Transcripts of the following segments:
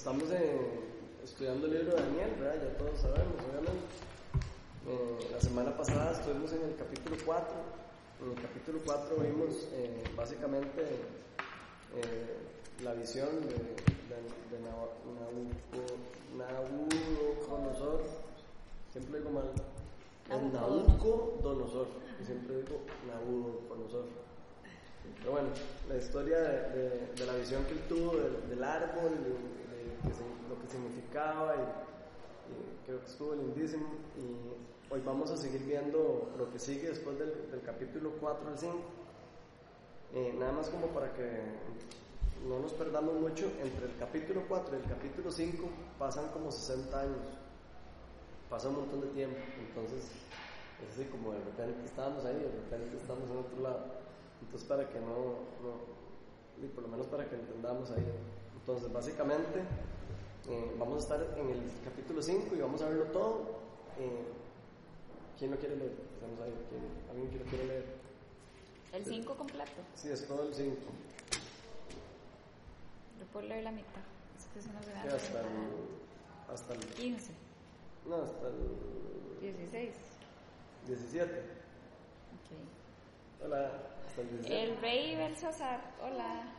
estamos estudiando el libro de Daniel. Ya todos sabemos, obviamente. Eh, la semana pasada estuvimos en el capítulo 4. En el capítulo 4 vimos eh, básicamente eh, la visión de, de, de Nabucodonosor. Siempre digo mal. Nabucodonosor. Siempre digo Nabucodonosor. Pero bueno, la historia de, la visión que él tuvo del, árbol, de, lo que significaba, y, creo que estuvo lindísimo. Y hoy vamos a seguir viendo lo que sigue después del, capítulo 4 al 5. Eh, nada más como para que no nos perdamos mucho, entre el capítulo 4 y el capítulo 5 pasan como 60 años, pasa un montón de tiempo, entonces es así como de repente estábamos ahí, de repente estamos en otro lado. Entonces, para que no, y por lo menos para que entendamos ahí. Entonces, básicamente, eh, vamos a estar en el capítulo 5 y vamos a verlo todo. Eh, ¿Quién lo quiere leer? Estamos ahí. ¿Alguien que lo quiere leer? ¿El 5 completo? Sí, es todo el 5. Yo puedo leer la mitad. Es que eso no se sí, hasta, el, hasta el 15. No, hasta el 16. 17. Ok. Hola. El rey Belsasar, hola,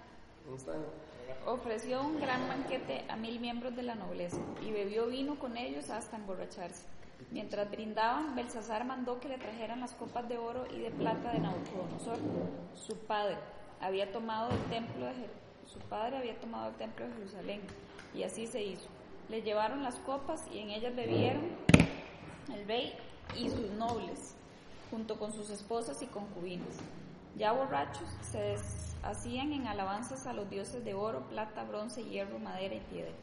ofreció un gran banquete a mil miembros de la nobleza y bebió vino con ellos hasta emborracharse. Mientras brindaban, Belsasar mandó que le trajeran las copas de oro y de plata de Nabucodonosor. Su padre había tomado el templo de su padre había tomado el templo de Jerusalén y así se hizo. Le llevaron las copas y en ellas bebieron el rey y sus nobles, junto con sus esposas y concubinas. Ya borrachos, se deshacían en alabanzas a los dioses de oro, plata, bronce, hierro, madera y piedra.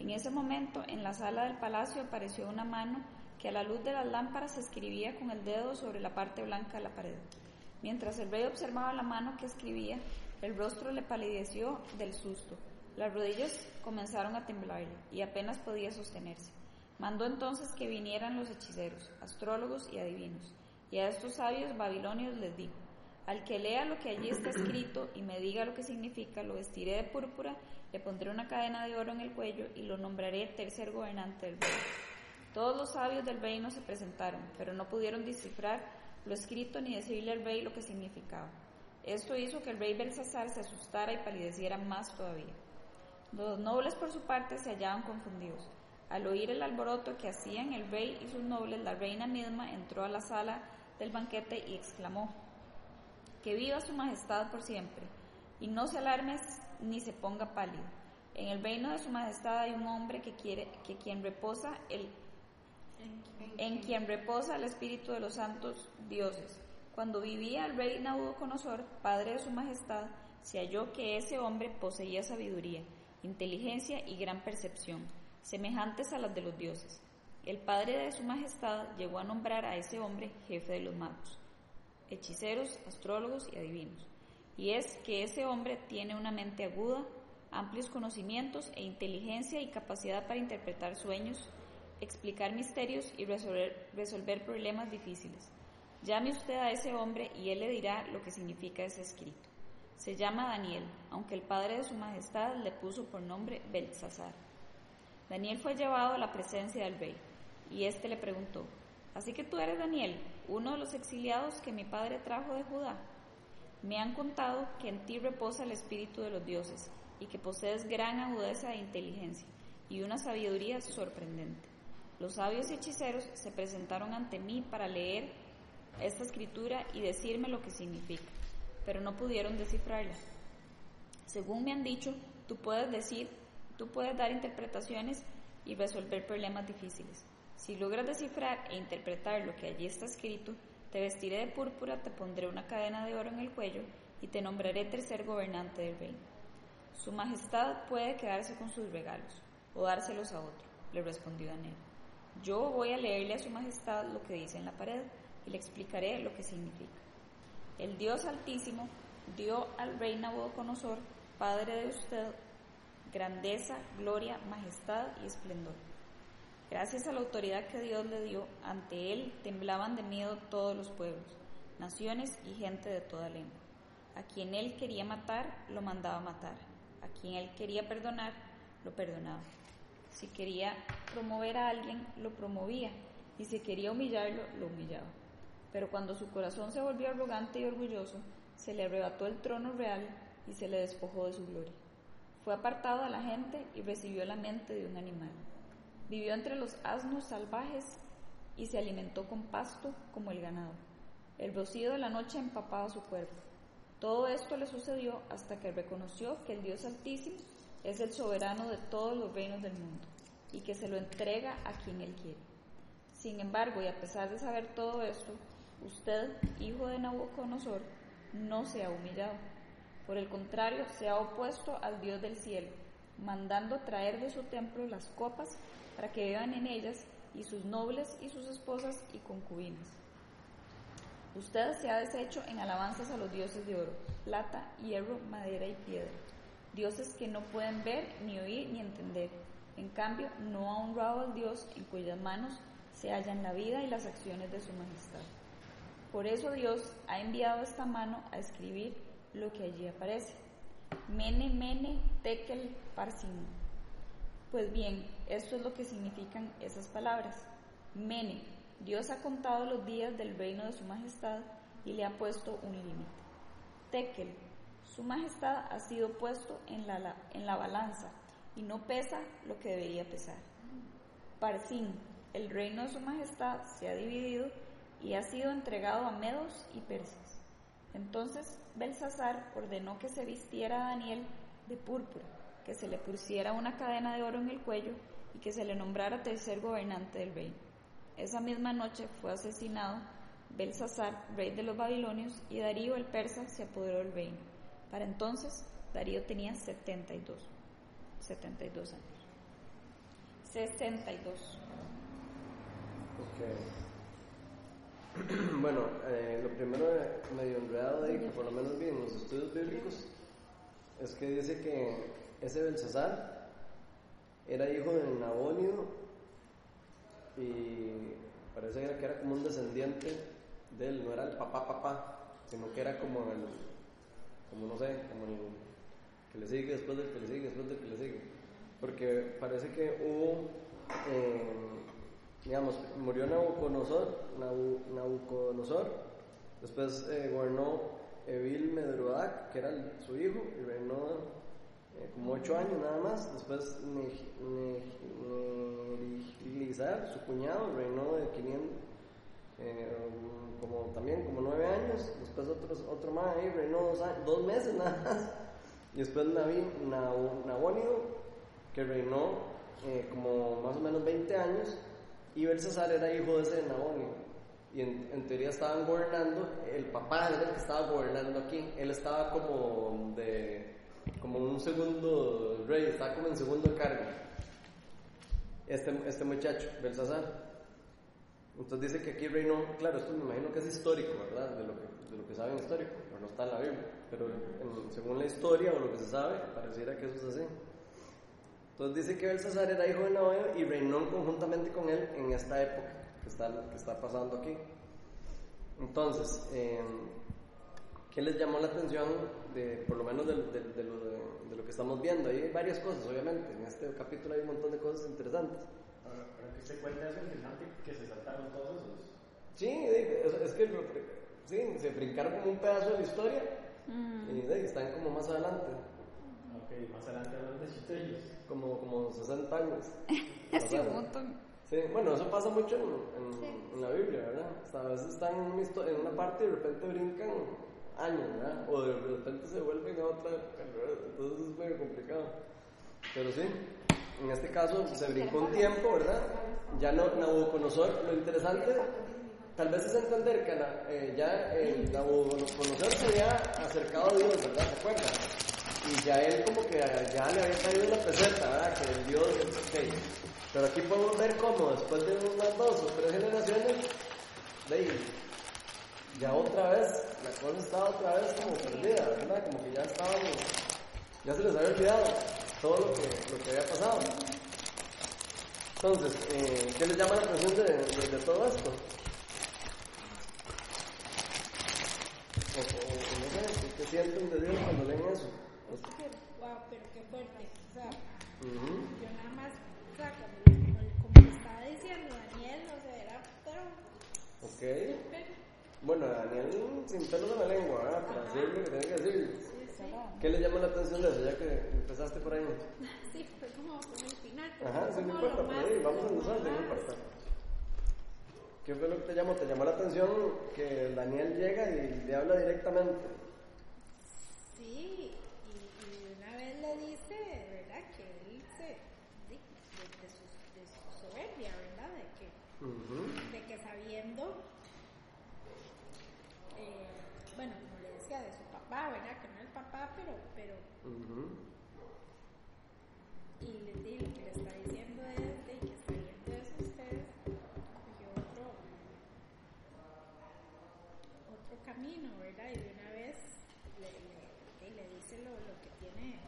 En ese momento, en la sala del palacio apareció una mano que a la luz de las lámparas escribía con el dedo sobre la parte blanca de la pared. Mientras el rey observaba la mano que escribía, el rostro le palideció del susto. Las rodillas comenzaron a temblarle y apenas podía sostenerse. Mandó entonces que vinieran los hechiceros, astrólogos y adivinos, y a estos sabios babilonios les dijo, al que lea lo que allí está escrito y me diga lo que significa, lo vestiré de púrpura, le pondré una cadena de oro en el cuello y lo nombraré tercer gobernante del reino. Todos los sabios del reino se presentaron, pero no pudieron descifrar lo escrito ni decirle al rey lo que significaba. Esto hizo que el rey Belsasar se asustara y palideciera más todavía. Los nobles por su parte se hallaban confundidos. Al oír el alboroto que hacían el rey y sus nobles, la reina misma entró a la sala del banquete y exclamó, que viva su majestad por siempre, y no se alarme ni se ponga pálido. En el reino de su majestad hay un hombre que quiere que quien reposa el en quien reposa el espíritu de los santos dioses. Cuando vivía el rey Nabucodonosor, padre de su majestad, se halló que ese hombre poseía sabiduría, inteligencia y gran percepción, semejantes a las de los dioses. El padre de su majestad llegó a nombrar a ese hombre jefe de los magos hechiceros, astrólogos y adivinos. Y es que ese hombre tiene una mente aguda, amplios conocimientos e inteligencia y capacidad para interpretar sueños, explicar misterios y resolver, problemas difíciles. Llame usted a ese hombre y él le dirá lo que significa ese escrito. Se llama Daniel, aunque el padre de su majestad le puso por nombre Belsasar. Daniel fue llevado a la presencia del rey, y éste le preguntó, Así que tú eres Daniel, uno de los exiliados que mi padre trajo de Judá. Me han contado que en ti reposa el espíritu de los dioses y que posees gran agudeza e inteligencia y una sabiduría sorprendente. Los sabios y hechiceros se presentaron ante mí para leer esta escritura y decirme lo que significa, pero no pudieron descifrarla. Según me han dicho, tú puedes decir, tú puedes dar interpretaciones y resolver problemas difíciles. Si logras descifrar e interpretar lo que allí está escrito, te vestiré de púrpura, te pondré una cadena de oro en el cuello y te nombraré tercer gobernante del reino. Su majestad puede quedarse con sus regalos o dárselos a otro, le respondió Daniel. Yo voy a leerle a su majestad lo que dice en la pared y le explicaré lo que significa. El Dios Altísimo dio al rey Nabucodonosor, padre de usted, grandeza, gloria, majestad y esplendor Gracias a la autoridad que Dios le dio, ante él temblaban de miedo todos los pueblos, naciones y gente de toda lengua. A quien él quería matar, lo mandaba matar. A quien él quería perdonar, lo perdonaba. Si quería promover a alguien, lo promovía, y si quería humillarlo, lo humillaba. Pero cuando su corazón se volvió arrogante y orgulloso, se le arrebató el trono real y se le despojó de su gloria. Fue apartado a la gente y recibió la mente de un animal. Vivió entre los asnos salvajes y se alimentó con pasto como el ganado. El rocío de la noche empapaba su cuerpo. Todo esto le sucedió hasta que reconoció que el Dios Altísimo es el soberano de todos los reinos del mundo y que se lo entrega a quien él quiere. Sin embargo, y a pesar de saber todo esto, usted, hijo de Nabucodonosor, no se ha humillado. Por el contrario, se ha opuesto al Dios del cielo, mandando traer de su templo las copas para que beban en ellas y sus nobles y sus esposas y concubinas. Usted se ha deshecho en alabanzas a los dioses de oro, plata, hierro, madera y piedra, dioses que no pueden ver, ni oír, ni entender. En cambio, no ha honrado al Dios en cuyas manos se hallan la vida y las acciones de su majestad. Por eso Dios ha enviado esta mano a escribir lo que allí aparece. Mene, mene, tekel, parsin. Pues bien, esto es lo que significan esas palabras. Mene, Dios ha contado los días del reino de su majestad y le ha puesto un límite. Tekel, su majestad ha sido puesto en la, balanza y no pesa lo que debería pesar. Parsin, el reino de su majestad se ha dividido y ha sido entregado a medos y persas. Entonces Belsasar ordenó que se vistiera a Daniel de púrpura, que se le pusiera una cadena de oro en el cuello y que se le nombrara tercer gobernante del reino. Esa misma noche fue asesinado Belsasar, rey de los babilonios, y Darío el persa se apoderó del reino. Para entonces, Darío tenía 72, 72 años. 62. bueno, eh, lo primero medio enredado de que por lo menos vi en los estudios bíblicos, es que dice que ese Belsasar era hijo de Nabonio y parece que era como un descendiente de él, no era el papá papá, sino que era como el, como no sé, como el que le sigue después del que le sigue, después del que le sigue. Porque parece que hubo, eh, digamos, murió Nabucodonosor, Nabucodonosor después eh, gobernó Evil Medrodac, que era su hijo, y reinó eh, como ocho años nada más. Después Nerigilizar, su cuñado, reinó de 500, como también como nueve años. Después otro más ahí, reinó dos, dos meses nada más. Y después Nabonio, que reinó eh, como más o menos 20 años, y Belsasar era hijo de ese Nabonio. Y en, teoría estaban gobernando, el papá era el que estaba gobernando aquí, él estaba como de como un segundo rey, estaba como en segundo cargo. Este, este muchacho, Belsasar. Entonces dice que aquí reinó, claro, esto me imagino que es histórico, ¿verdad? De lo que, de lo que saben histórico, pero no está en la Biblia. Pero según la historia o lo que se sabe, pareciera que eso es así. Entonces dice que Belsasar era hijo de Nabonio y reinó conjuntamente con él en esta época que está, que está pasando aquí. Entonces, eh, ¿qué les llamó la atención de, por lo menos de, de, de, lo, de, lo, que estamos viendo? Hay varias cosas, obviamente. En este capítulo hay un montón de cosas interesantes. Pero que se cuenta eso interesante que se saltaron todos esos. Sí, es, es que sí, se brincaron como un pedazo de la historia y de, están como más adelante. Ok, más adelante hablan de ellos. Como, como 60 años. sí, un montón. Sí, bueno, eso pasa mucho en, en, en la Biblia, ¿verdad? O sea, a veces están en una, historia, en una parte y de repente brincan años, ¿verdad? O de repente se vuelven a otra, entonces es medio complicado. Pero sí, en este caso se brincó un tiempo, ¿verdad? Ya no Nabucodonosor, lo interesante tal vez es entender que eh, ya eh, Nabucodonosor se había acercado a Dios, ¿verdad? ¿Se acuerdan? Y ya él como que ya le había caído una peseta, ¿verdad? Que el Dios, ok. Pero aquí podemos ver cómo después de unas dos o tres generaciones, de ahí, ya otra vez, la cosa estaba otra vez como perdida, ¿verdad? Como que ya estaban, ya se les había olvidado todo lo que, lo que había pasado. Entonces, eh, ¿qué les llama la atención de, de, de todo esto? O, o, no sé, ¿qué sienten de Dios cuando leen eso? Wow, pero qué fuerte. O sea. Yo nada más, o sea, como, estaba diciendo Daniel, no sé, era pero Ok. Bueno, Daniel sin pelos en la lengua, ¿verdad? Para decir lo que tiene que decir. Sí, ¿Qué le llama la atención de eso, ya que empezaste por ahí? Sí, fue como por el final. Ajá, sí, no importa, por ahí, vamos a usar, no importa. ¿Qué fue lo que te llamó? ¿Te llamó la atención que Daniel llega y le habla directamente? Sí, y, y una vez le dice, ¿verdad? Que él se, de, de, de su, de su soberbia, ¿verdad? De que, Ujú. de que sabiendo, eh, bueno, como le decía, de su papá, ¿verdad? Que no es el pero, pero, Ujú. y le, y lo que le está diciendo es de que sabiendo eso ustedes cogió otro, otro camino, ¿verdad? Y de una vez le, le, y le dice lo, lo que tiene.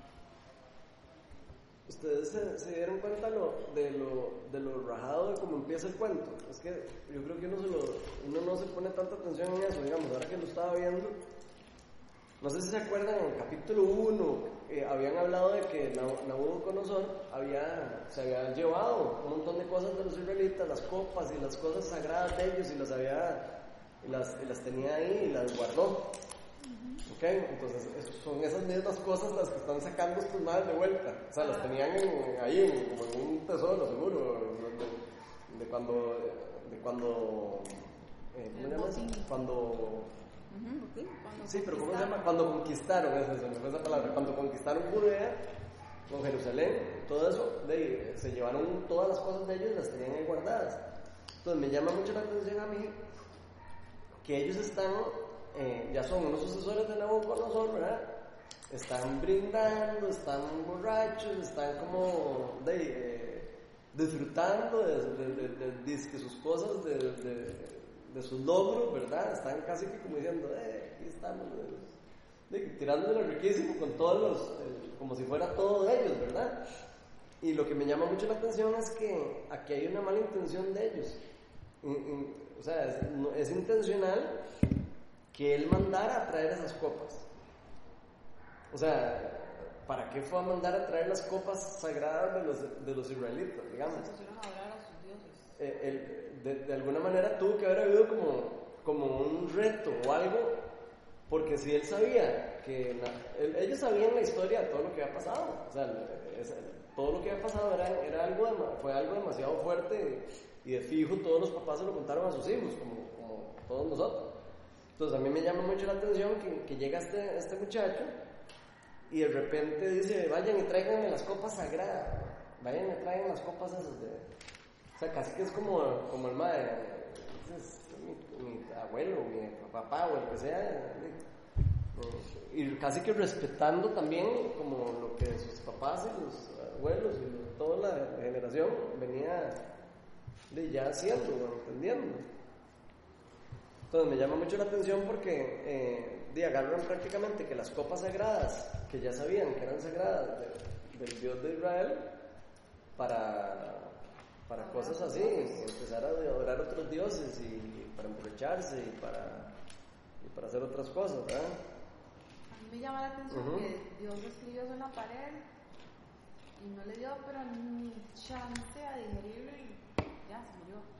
¿Ustedes se, se dieron cuenta lo, de, lo, de lo rajado de cómo empieza el cuento? Es que yo creo que uno, se lo, uno no se pone tanta atención en eso, digamos, ahora que lo estaba viendo. No sé si se acuerdan, en el capítulo 1 habían hablado de que Nabu- Nabucodonosor había, se había llevado un montón de cosas de los israelitas, las copas y las cosas sagradas de ellos, y las había, y las, y las tenía ahí y las guardó. ¿Ok? Entonces es- son esas mismas cosas las que están sacando estos madres de vuelta. O sea, las tenían en- ahí en- como en un tesoro, seguro. De, de cuando. De cuando eh, ¿Cómo se llama eso? Cuando. Sí, pero ¿cómo se llama? Cuando conquistaron, eso, se me fue esa palabra. Cuando conquistaron Judea, con Jerusalén, todo eso, de ahí, se llevaron todas las cosas de ellos y las tenían ahí guardadas. Entonces me llama mucho la atención a mí que ellos están, eh, ya son unos sucesores de Nabucodonosor, ¿verdad? Están brindando, están borrachos, están como de, eh, disfrutando de, de, de- de- dizque sus cosas, de, de- sus logros, ¿verdad? Están casi que como diciendo, eh, aquí estamos, tirándole riquísimo con todos los, eh, como si fuera todo de ellos, ¿verdad? Y lo que me llama mucho la atención es que aquí hay una mala intención de ellos. O sea, es, intencional que él mandara a traer esas copas. O sea, ¿para qué fue a mandar a traer las copas sagradas de los, de los israelitas, digamos? Se a a sus dioses. Eh, de, alguna manera tuvo que haber habido como, como un reto o algo, porque si él sabía que ellos sabían la historia de todo lo que había pasado, todo lo que había pasado era, era algo fue algo demasiado fuerte y de fijo todos los papás se lo contaron a sus hijos, como, todos nosotros. Entonces a mí me llama mucho la atención que, que llega este, este muchacho y de repente dice, vayan y tráiganme las copas sagradas, vayan y traigan las copas esas de... O sea, casi que es como, como el madre, mi, mi abuelo, mi papá o el que sea. Y casi que respetando también como lo que sus papás y los abuelos y toda la generación venía de ya haciendo, entendiendo. Entonces me llama mucho la atención porque eh, agarran prácticamente que las copas sagradas, que ya sabían que eran sagradas de- del Dios de Israel, para, para cosas así, empezar a adorar otros dioses y para emborracharse y para, y para hacer otras cosas, ¿verdad? A mí me llama la atención que Dios escribió eso en la pared y no le dio pero ni chance a digerirlo y ya se murió.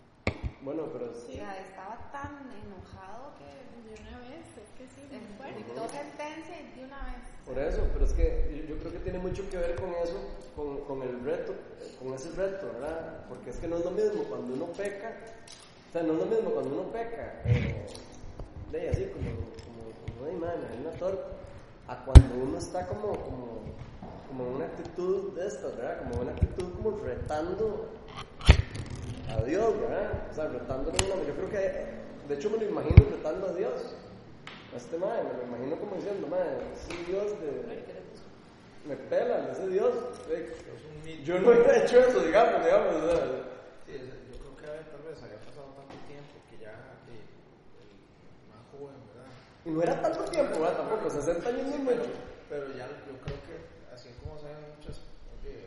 Bueno, pero O sea, estaba tan enojado que De una vez, es que sí, fuerte. dictó sentencia y de una vez. Por eso, pero es que yo, yo creo que tiene mucho que ver con eso, con, con el reto, con ese reto, ¿verdad? Porque es que no es lo mismo cuando uno peca, o sea, no es lo mismo cuando uno peca, eh, de así como, como, como de man, una torta, a cuando uno está como, como, como una actitud de estas, ¿verdad? Como una actitud como retando a Dios, ¿verdad? O sea, retándole una, yo creo que, de hecho me lo imagino retando a Dios. A este madre, me lo imagino como diciendo, madre, ese Dios de. Me pela, ese Dios. Yo no hubiera hecho eso, digamos, digamos. o sea, Sí, es- yo creo que tal vez había pasado tanto tiempo que ya el más joven, ¿verdad? y no era tanto tiempo, ¿verdad? Tampoco, 60 años es mucho. Pero ya yo creo que así como saben muchas, oye,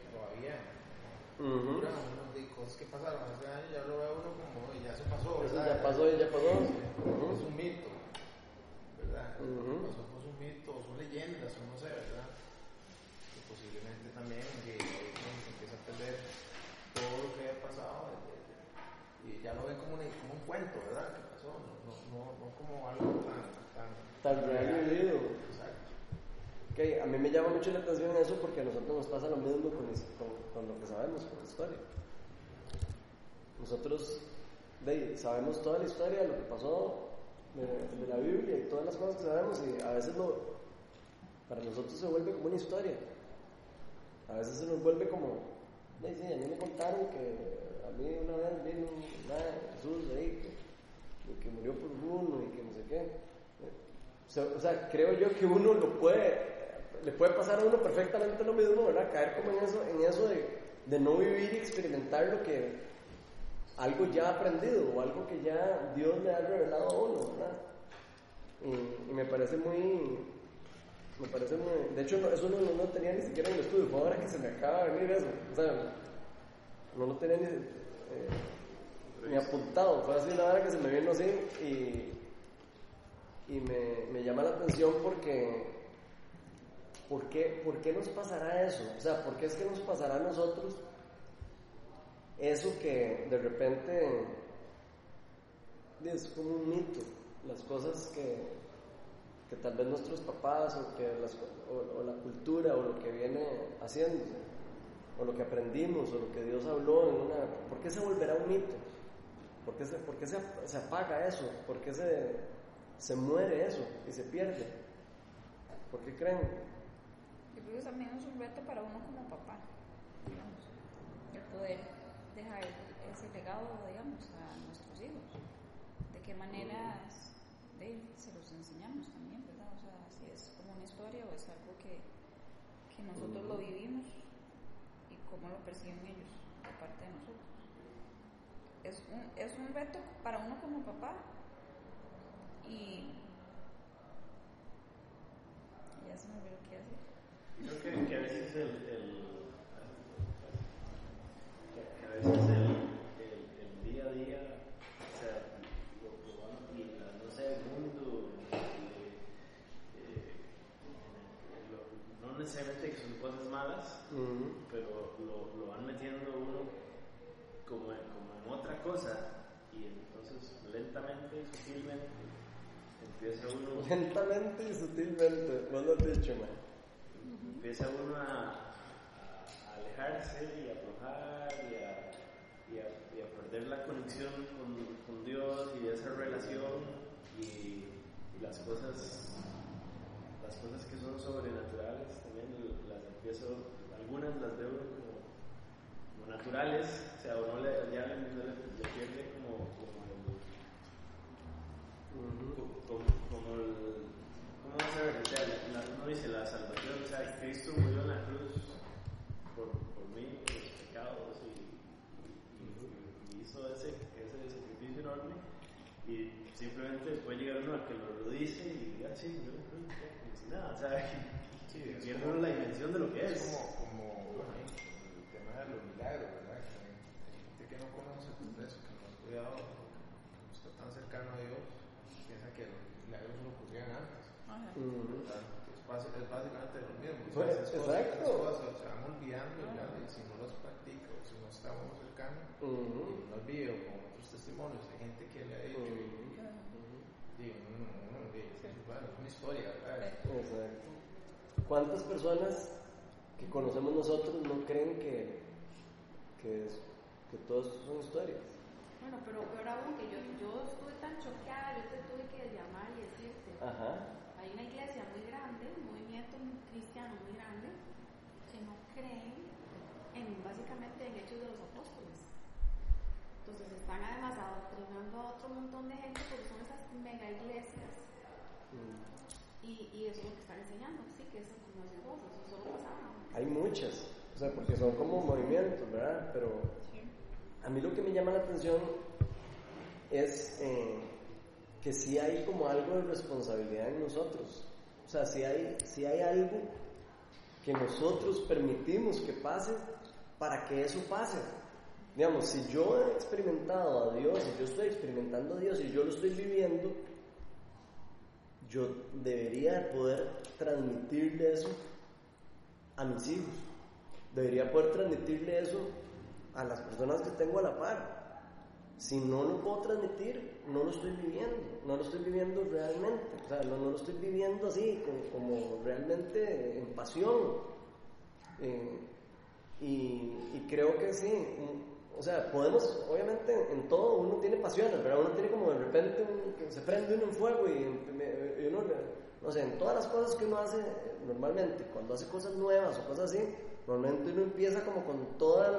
duran unos de cosas que pasaron hace años, ya lo ve uno como, "Oye, ya se pasó, ¿verdad? ya pasó y ya pasó. Ujú. Es un mito, ¿verdad? Ujú. Pasó, fue un mito, son leyendas, o no sé, ¿verdad? Que posiblemente también que hay un entender todo lo que había pasado eh, eh, y ya lo ven como, un- como un cuento, ¿verdad? Que pasó, no, no, no, no como algo tan, tan, Tan real y vivido. A mí me llama mucho la atención eso porque a nosotros nos pasa lo mismo con, lo que sabemos, con la historia. Nosotros sabemos toda la historia de lo que pasó de, la Biblia y todas las cosas que sabemos y a veces lo, para nosotros se vuelve como una historia. A veces se nos vuelve como, "Ay, sí, a mí me contaron que a mí una vez vino nada, Jesús ahí, que, murió por uno y que no sé qué. Sea, o sea, creo yo que uno lo puede, le puede pasar a uno perfectamente lo mismo, ¿verdad? Caer como en eso, en eso de, de no vivir y experimentar lo que algo ya aprendido o algo que ya Dios le ha revelado a uno, ¿verdad? Y, me parece muy, me parece muy, de hecho eso no, no tenía ni siquiera en el estudio, fue ahora que se me acaba de venir eso, o sea, no lo tenía ni, eh, ni apuntado, fue así la hora que se me vino así y y me, me llama la atención porque ¿por qué, ¿por qué nos pasará eso? O sea, ¿por qué es que nos pasará a nosotros eso que de repente es como un mito? Las cosas que, que tal vez nuestros papás o, que las- o, la cultura o lo que viene haciéndose o lo que aprendimos o lo que Dios habló en una... ¿Por qué se volverá un mito? ¿Por qué se, por qué se, se apaga eso? ¿Por qué se, se muere eso y se pierde? ¿Por qué creen? Yo creo que también es un reto para uno como papá, digamos, el poder dejar ese legado, digamos, a nuestros hijos. De qué maneras de, se los enseñamos también, ¿verdad? O sea, si es como una historia o es algo que, que nosotros lo vivimos y cómo lo perciben ellos de parte de nosotros. Es un, es un reto para uno como papá y ya se me olvidó qué decir. Creo que, a veces el, el- que, a veces el, el, el día a día, o sea, lo, lo van- y la- no sé, el mundo, no necesariamente que son cosas malas, pero lo, lo van metiendo uno como, en- como en otra cosa y entonces lentamente, sutilmente, empieza uno Lentamente y sutilmente, vos lo has dicho, man. Empieza uno a, a alejarse y a aflojar y a, y a- y a perder la conexión con, con Dios y esa relación y, y las cosas las cosas que son sobrenaturales también las empiezo algunas las veo como, como naturales o sea o no le, ya le, le, le pierde como, como el como, como el, ¿cómo uno dice la salvación, o sea, Cristo murió en la cruz por, por mí, por los pecados y, y- hizo ese, ese sacrificio enorme y simplemente puede llegar uno a que lo, dice y diga, sí, yo no como si nada, o sea, Sí, pierde uno la dimensión de lo que Es es. como, como bueno, el tema de los milagros, ¿verdad? Que hay gente que no conoce pues, de eso, que no ha estudiado, que no está tan cercano a Dios, piensa que los milagros solo ocurrían antes. ¿Verdad? Es, básicamente lo mismo. o sea, Pues, esas cosas- exacto. esas cosas se van olvidando ya, y si no las practica o si no está uno cercano, Ujú. y no olvide con otros testimonios de gente que le ha dicho, uno, uno dice, bueno, es una historia, ¿verdad? Exacto. ¿Cuántas personas que conocemos nosotros no creen que, que, es- que todo esto son historias? Bueno, pero peor aún que yo, yo estuve tan choqueada, yo te tuve que llamar y decirte. Ajá. Iglesia muy grande, un movimiento cristiano muy grande, que no creen en básicamente en hechos de los apóstoles. Entonces están además adoctrinando a otro montón de gente porque son esas mega iglesias Mm. y, y eso es lo que están enseñando, sí, que eso como decís vos, eso solo pasaba. Hay muchas, o sea, porque son como movimientos, ¿verdad? Pero a mí lo que me llama la atención es eh, que sí hay como algo de responsabilidad en nosotros. O sea, si hay, sí hay algo que nosotros permitimos que pase para que eso pase. Digamos, si yo he experimentado a Dios, si yo estoy experimentando a Dios y yo lo estoy viviendo, yo debería poder transmitirle eso a mis hijos. debería poder transmitirle eso a las personas que tengo a la par. Si no lo puedo transmitir, no lo estoy viviendo, no lo estoy viviendo realmente, o sea, no, no lo estoy viviendo así, como, como realmente en pasión. Eh, y, y creo que sí, o sea, podemos, obviamente en todo uno tiene pasiones, pero uno tiene como de repente un- se prende uno en fuego y, uno, no sé, en todas las cosas que uno hace normalmente, cuando hace cosas nuevas o cosas así, normalmente uno empieza como con toda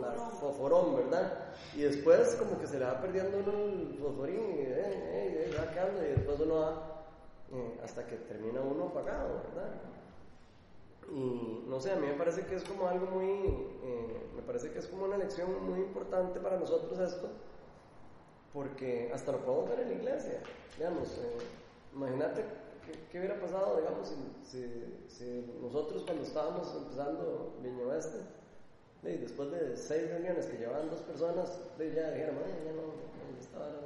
la foforón, ¿verdad? Y después como que se le va perdiendo uno el fosforín y eh, eh, va quedando y después uno va eh, hasta que termina uno apagado, ¿verdad? Y no sé, a mí me parece que es como algo muy, eh, me parece que es como una lección muy importante para nosotros esto, porque hasta lo podemos ver en la iglesia, digamos, eh, imagínate qué, qué hubiera pasado, digamos, si, si- si nosotros cuando estábamos empezando Viña Oeste, y después de seis reuniones que llevaban dos personas, ya dijeron, "Ay, ya no, ya estaba, no".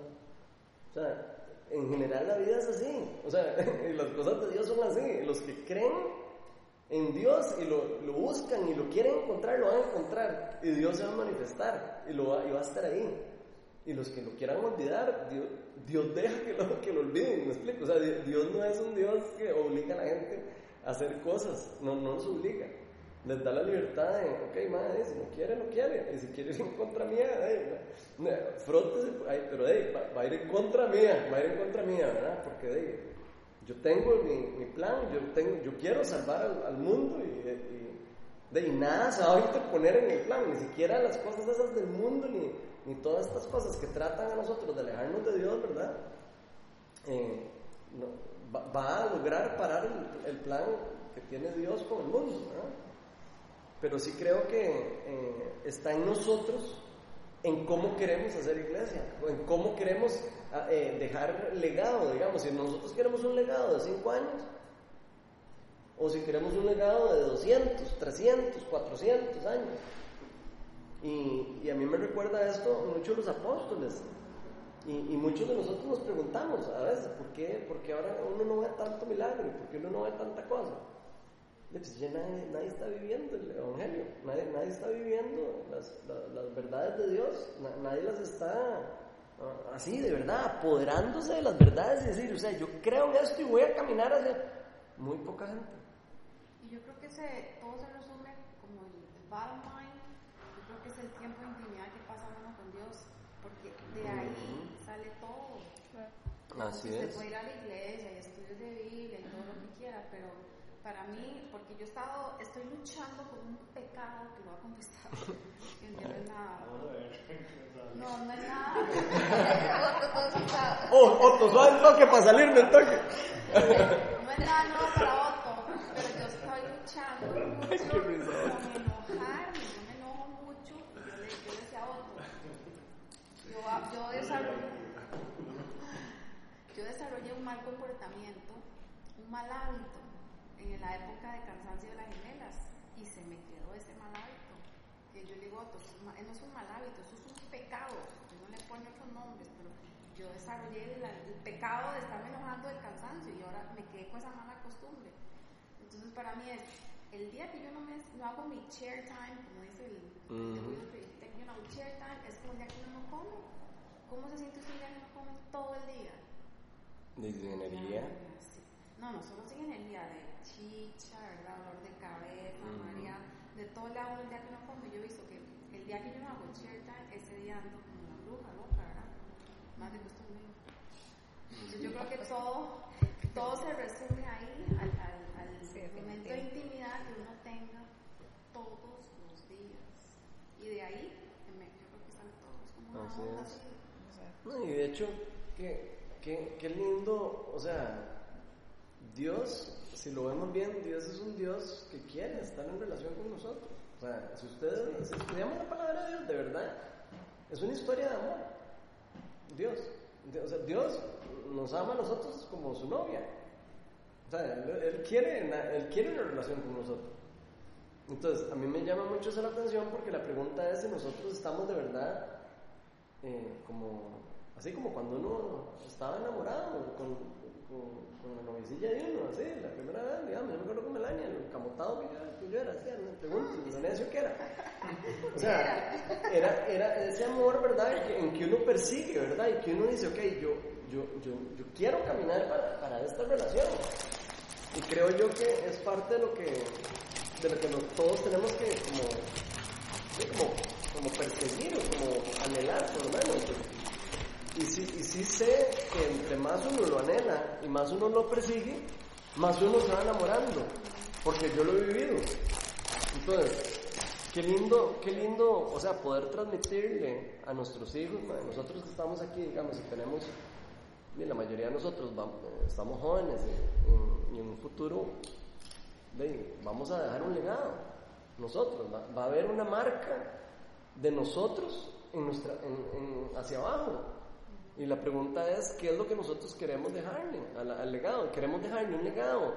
O sea, en general la vida es así, o sea, las cosas de Dios son así, los que creen en Dios y lo, lo buscan y lo quieren encontrar, lo van a encontrar. Y Dios se va a manifestar y, lo va, y va a estar ahí. Y los que lo quieran olvidar, Dios, Dios deja que lo, que lo olviden, ¿me explico? O sea, Di- Dios no es un Dios que obliga a la gente a hacer cosas, no, no los obliga. Les da la libertad de, ok, madre, si no quiere, no quiere. Y si quiere ir en contra mía, eh, frótese, ay, pero eh, va, va a ir en contra mía, va a ir en contra mía, ¿verdad? Porque de, yo tengo mi, mi plan, yo, tengo, yo quiero salvar al, al mundo y, y- de, y nada se va a interponer en el plan, ni siquiera las cosas esas del mundo, ni, ni todas estas cosas que tratan a nosotros de alejarnos de Dios, ¿verdad? Eh, va, a lograr parar el, plan que tiene Dios con el mundo, ¿verdad? Pero sí creo que eh, está en nosotros en cómo queremos hacer iglesia, en cómo queremos ah, eh, dejar legado, digamos, si nosotros queremos un legado de 5 años, o si queremos un legado de 200, 300, 400 años. Y, y a mí me recuerda esto mucho los apóstoles. Y, y muchos de nosotros nos preguntamos a veces, ¿por qué, por qué ahora uno no ve tanto milagro? ¿Por qué uno no ve tanta cosa? Pues ya nadie, nadie está viviendo el Evangelio, nadie, nadie está viviendo las, la- las verdades de Dios, na- nadie las está ah, así, de verdad, apoderándose de las verdades y decir, o sea, yo creo en esto y voy a caminar hacia muy poca gente. Y yo creo que se, todo se resume como el bottom line. Yo creo que es el tiempo de intimidad que pasa uno con Dios, porque de ahí sale todo. Así Usted es. puede ir a la iglesia y estudios de Biblia y todo lo que quiera, pero para mí, porque yo he estado, estoy luchando con un pecado que lo voy a confesar, que no es nada. No, no es nada. Oh, Otto, suave el toque para salirme el toque. No es nada nuevo para yo, desarrollé, yo desarrollé un mal comportamiento, un mal hábito en la época de cansancio de las gemelas y se me quedó ese mal hábito. Que yo le digo, no es un mal hábito, eso es un pecado. Yo no le pone otros nombres, pero yo desarrollé el, el pecado de estarme enojando del cansancio y ahora me quedé con esa mala costumbre. Entonces para mí es, el día que yo no, me, no hago mi chair time, como dice el, el Smith, you know, chair time es como el día que uno no come. ¿Cómo se siente usted el día que no come todo el día? Dice energía. Sí. No, no solo sin energía, de chicha, ¿verdad? dolor de cabeza. María, de todo lado el día que no come. Yo he visto que el día que yo no hago chair time, ese día ando como una bruja loca, ¿verdad? Más de costumbre. Entonces yo creo que todo, todo se resume ahí al, al, al Sí, momento de intimidad que uno tenga todos los días. Y de ahí, yo creo que sale todo. Es como una Así onda es. así. Y de hecho, qué, qué, qué lindo, o sea, Dios, si lo vemos bien, Dios es un Dios que quiere estar en relación con nosotros. O sea, si ustedes, estudiamos la palabra de Dios, de verdad, es una historia de amor. Dios, o sea, Dios nos ama a nosotros como su novia. O sea, él, quiere, él quiere una relación con nosotros. Entonces, a mí me llama mucho eso la atención porque la pregunta es si nosotros estamos de verdad eh, como así como cuando uno estaba enamorado con, con, con la novicilla de uno, así, la primera vez, digamos, yo me acuerdo con Melania, lo encamotado que yo, que yo era, así, me pregunto, lo necio que era. O sea, era, era ese amor, ¿verdad?, en que uno persigue, ¿verdad? Y que uno dice, ok, yo, yo, yo, yo quiero caminar para, para esta relación. Y creo yo que es parte de lo que, de lo que nos- todos tenemos que como, sí, como, como perseguir o como anhelar, por lo menos. Y sí, y sí sé que entre más uno lo anhela y más uno lo persigue, más uno se va enamorando, porque yo lo he vivido. Entonces, qué lindo, qué lindo, o sea, poder transmitirle a nuestros hijos, nosotros que estamos aquí, digamos, y tenemos, y la mayoría de nosotros eh, estamos jóvenes y, y en un futuro vamos a dejar un legado, nosotros, va, a haber una marca de nosotros en nuestra, hacia abajo. Y la pregunta es, ¿qué es lo que nosotros queremos dejarle al, legado? Queremos dejarle un legado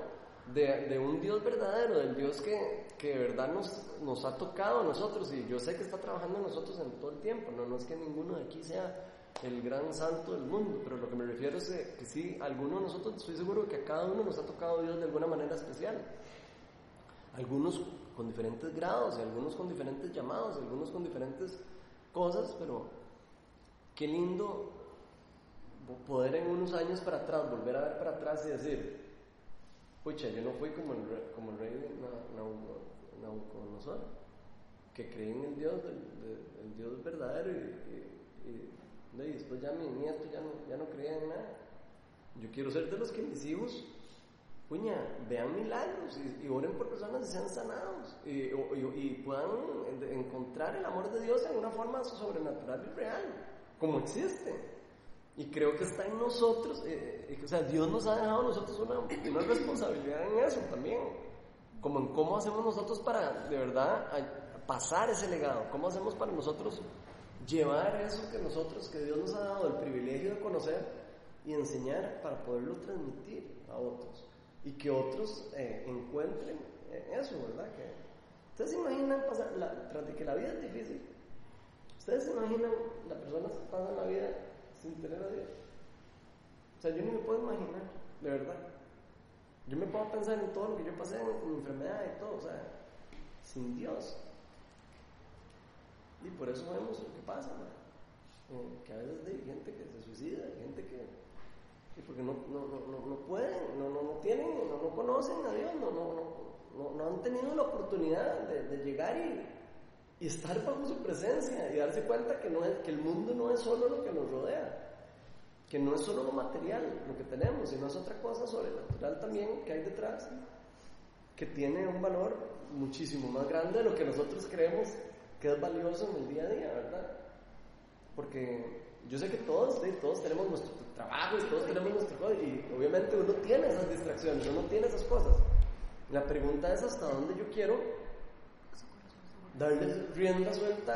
de, de un Dios verdadero, del Dios que, que de verdad nos, nos ha tocado a nosotros. Y yo sé que está trabajando en nosotros en todo el tiempo. No, no es que ninguno de aquí sea el gran santo del mundo, pero lo que me refiero es que, que sí, alguno de nosotros, estoy seguro que a cada uno nos ha tocado Dios de alguna manera especial. Algunos con diferentes grados, y algunos con diferentes llamados, y algunos con diferentes cosas, pero qué lindo poder en unos años para atrás, volver a ver para atrás y decir, pucha, yo no fui como el rey, como el rey de Na- Nabuco- Nabucodonosor, que creí en el Dios, el Dios verdadero y, y- y- y después ya mi nieto ya no, ya no creía en nada. Yo quiero ser de los que mis hijos, puña, vean milagros y, oren por personas y sean sanados y, puedan en- encontrar el amor de Dios en una forma sobrenatural y real, como existe. Y creo que está en nosotros, eh, eh, o sea, Dios nos ha dejado a nosotros una, una responsabilidad en eso también, como en cómo hacemos nosotros para de verdad pasar ese legado, cómo hacemos para nosotros llevar eso que nosotros, que Dios nos ha dado el privilegio de conocer y enseñar para poderlo transmitir a otros y que otros eh, encuentren eh, eso, ¿verdad? Que, ¿Ustedes se imaginan pasar, la, tras de que la vida es difícil? ¿Ustedes se imaginan las personas que pasan la vida sin tener a Dios? O sea, yo ni me puedo imaginar, de verdad. Yo me puedo pensar en todo lo que yo pasé en enfermedad y todo, o sea, sin Dios. Y por eso vemos lo que pasa, ¿no? Eh, que a veces hay gente que se suicida, hay gente que... porque no, no, no, no, no pueden, no, no, no tienen, no, no conocen a Dios, no, no, no, no, no han tenido la oportunidad de llegar y, y estar bajo su presencia y darse cuenta que, no es, que el mundo no es solo lo que nos rodea, que no es solo lo material, lo que tenemos, sino es otra cosa sobrenatural también que hay detrás, que tiene un valor muchísimo más grande de lo que nosotros creemos que es valioso en el día a día, ¿verdad? Porque yo sé que todos, ¿sí? todos tenemos nuestro trabajo y todos tenemos nuestro cosa, y obviamente uno tiene esas distracciones, uno tiene esas cosas. La pregunta es hasta dónde yo quiero darle rienda suelta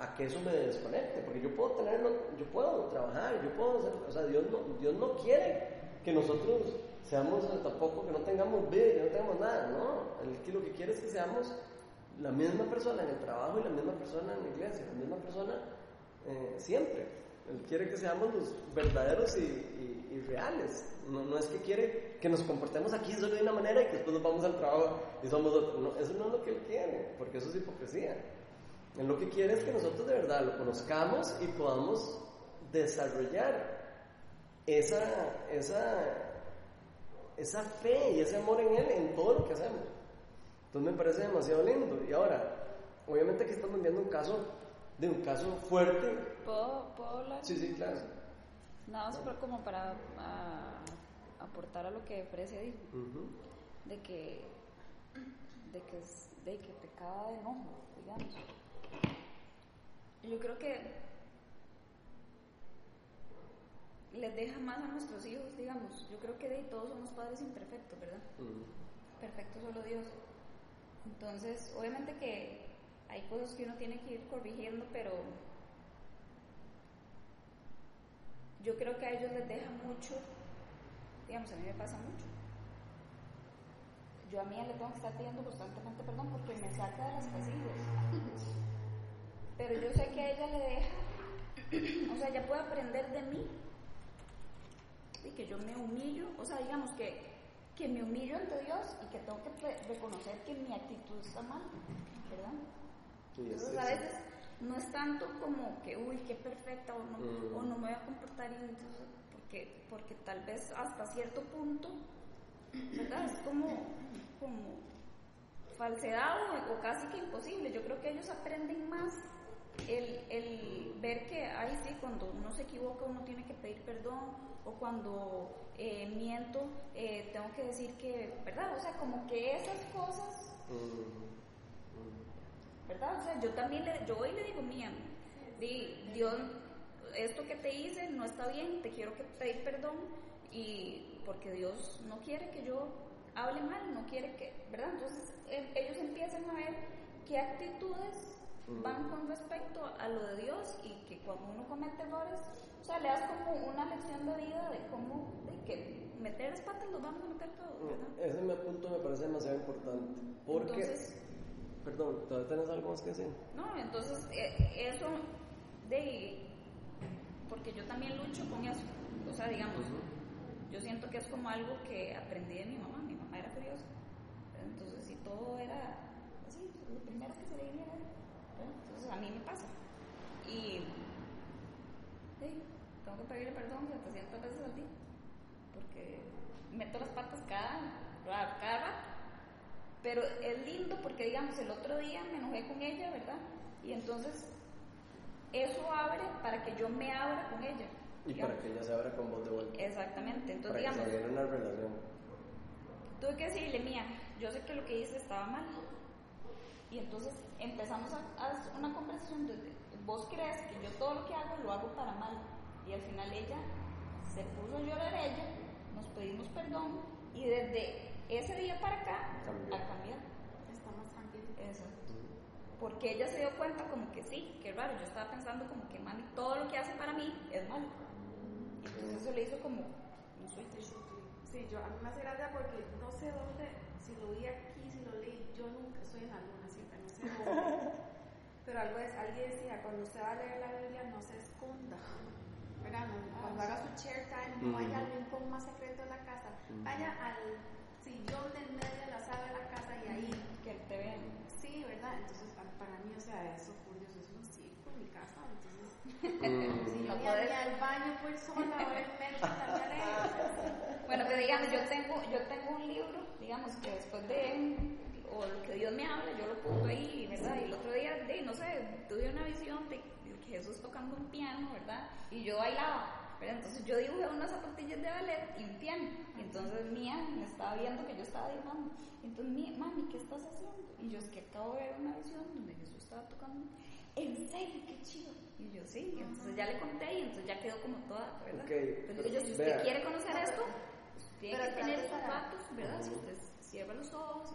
a, que eso me desconecte, porque yo puedo tenerlo, yo puedo trabajar, yo puedo hacer, o sea, Dios no, Dios no quiere que nosotros seamos tampoco, que no tengamos vida, que no tengamos nada, no, Él lo que quiere es que seamos la misma persona en el trabajo y la misma persona en la iglesia, la misma persona eh, siempre. Él quiere que seamos los verdaderos y- y reales. No, no es que quiere que nos comportemos aquí solo de una manera y que después nos vamos al trabajo y somos otro. No, eso no es lo que Él quiere, porque eso es hipocresía. Él lo que quiere es que nosotros de verdad lo conozcamos y podamos desarrollar esa, esa, esa fe y ese amor en Él en todo lo que hacemos. Entonces me parece demasiado lindo. Y ahora, obviamente aquí estamos viendo un caso de un caso fuerte. ¿Puedo, ¿Puedo hablar? Sí, sí, claro. Nada más por- como para ah, aportar a lo que Frecia dijo, de que, de que, es- de que pecaba de enojo, digamos. Yo creo que les deja más a nuestros hijos, digamos. Yo creo que de ahí todos somos padres imperfectos, ¿verdad? Perfecto solo Dios. Entonces, obviamente que hay cosas que uno tiene que ir corrigiendo, pero yo creo que a ellos les deja mucho, digamos, a mí me pasa mucho. Yo a mí le tengo que estar pidiendo constantemente perdón porque me saca de las casillas. Pero yo sé que a ella le deja, o sea, ella puede aprender de mí. sí, que yo me humillo, o sea, digamos que, que me humillo ante Dios y que tengo que re- reconocer que mi actitud está mal, ¿verdad? Entonces a veces no es tanto como que, uy, qué perfecta o no, Mm. o no me voy a comportar y entonces, porque, porque tal vez hasta cierto punto, ¿verdad? Es como, como falsedad o, o casi que imposible. Yo creo que ellos aprenden más el, el ver que, ay, sí, cuando uno se equivoca uno tiene que pedir perdón o cuando eh, miento eh, tengo que decir que, ¿verdad? O sea, como que esas cosas ¿verdad? O sea, yo también le, yo hoy le digo, mía, di, Dios, esto que te hice no está bien, te quiero que pedir perdón y porque Dios no quiere que yo hable mal, no quiere que, ¿verdad? Entonces eh, ellos empiezan a ver qué actitudes van con respecto a lo de Dios y que cuando uno comete errores, o sea, le das como una lección de vida de cómo, de que meter las patas los vamos a meter todos, ¿verdad? Ese me punto me parece demasiado importante. Porque, Entonces- perdón, ¿todavía tenés algo más que decir? No, entonces eh, eso de porque yo también lucho con eso. O sea, digamos, yo siento que es como algo que aprendí de mi mamá. Mi mamá era curiosa. Entonces, si todo era así, lo primero que se le viniera. ¿verdad? Entonces, a mí me pasa. Y sí, tengo que pedirle perdón 700 veces al día. Porque meto las patas cada, cada rato. Pero es lindo porque, digamos, el otro día me enojé con ella, ¿verdad? Y entonces eso abre para que yo me abra con ella. Y digamos. para que ella se abra con voz de vuelta. Exactamente. Entonces, Para que digamos, se abra una relación. tuve que decirle, mía, yo sé que lo que hice estaba mal. Y entonces empezamos a, a hacer una conversación de, vos crees que yo todo lo que hago lo hago para mal. Y al final ella se puso a llorar ella, nos pedimos perdón y desde ese día para acá Cambió. ha cambiado. Está más tranquilo. Exacto. Porque ella se dio cuenta como que sí, que raro, yo estaba pensando como que mami, todo lo que hace para mí es malo. Y entonces eso le hizo como un switch. Sí, yo, a mí me hace gracia porque no sé dónde, si lo vi aquí, si lo leí, yo nunca estoy en la luna siempre, no sé dónde. Pero algo es, alguien decía, cuando usted va a leer la Biblia, no se esconda. ¿Verdad? No, cuando haga su chair time, no vaya al rincón más secreto de la casa, vaya al sillón del medio de la sala de la casa y ahí. Que te vean. Sí, ¿verdad? Entonces, para mí, o sea, eso, por Dios, es un circo en mi casa. Entonces, Mm. si yo puedes. al baño por sola, o el metro. Bueno, pero digamos, yo tengo, yo tengo un libro, digamos, que después de, o lo que Dios me habla, yo lo pongo ahí, ¿verdad? Y el otro día, de, no sé, tuve una visión de Jesús tocando un piano, ¿verdad? Y yo bailaba, ¿verdad? Entonces yo dibujé unas zapatillas de ballet y un piano. Y entonces Mía me estaba viendo que yo estaba dibujando. Entonces, Mía, mami, ¿qué estás haciendo? Y yo, es que acabo de ver una visión donde Jesús estaba tocando. ¿En serio? ¡Qué chido! Y yo, sí. Y entonces ya le conté y entonces ya quedó como toda, ¿verdad? Ok, Pero digo yo, si usted vea. quiere conocer esto, tiene Pero que tener datos, ¿verdad? Si usted cierra los ojos.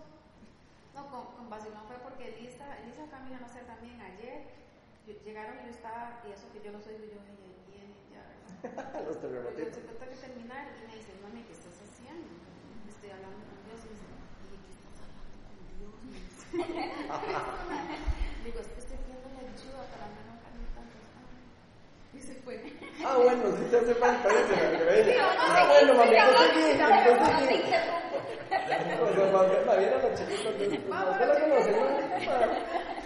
No, con, con vacilón fue porque Elisa, Elisa fue amiga, no sé, también ayer. yo- llegaron y yo estaba, y eso que yo los oigo, y yo, ay, ahí viene, ya, ¿verdad? Los Pero yo terremotitos. se tengo que terminar y me dice, mami, ¿qué estás haciendo? Estoy hablando con Dios y me dice, ¿y qué estás hablando con Dios? Digo, es que estoy pidiendo la ayuda para no enojarme tanto. Y se fue. Ah, bueno, si te hace falta, que Ah, bueno, mami, no te sí. interrumpo.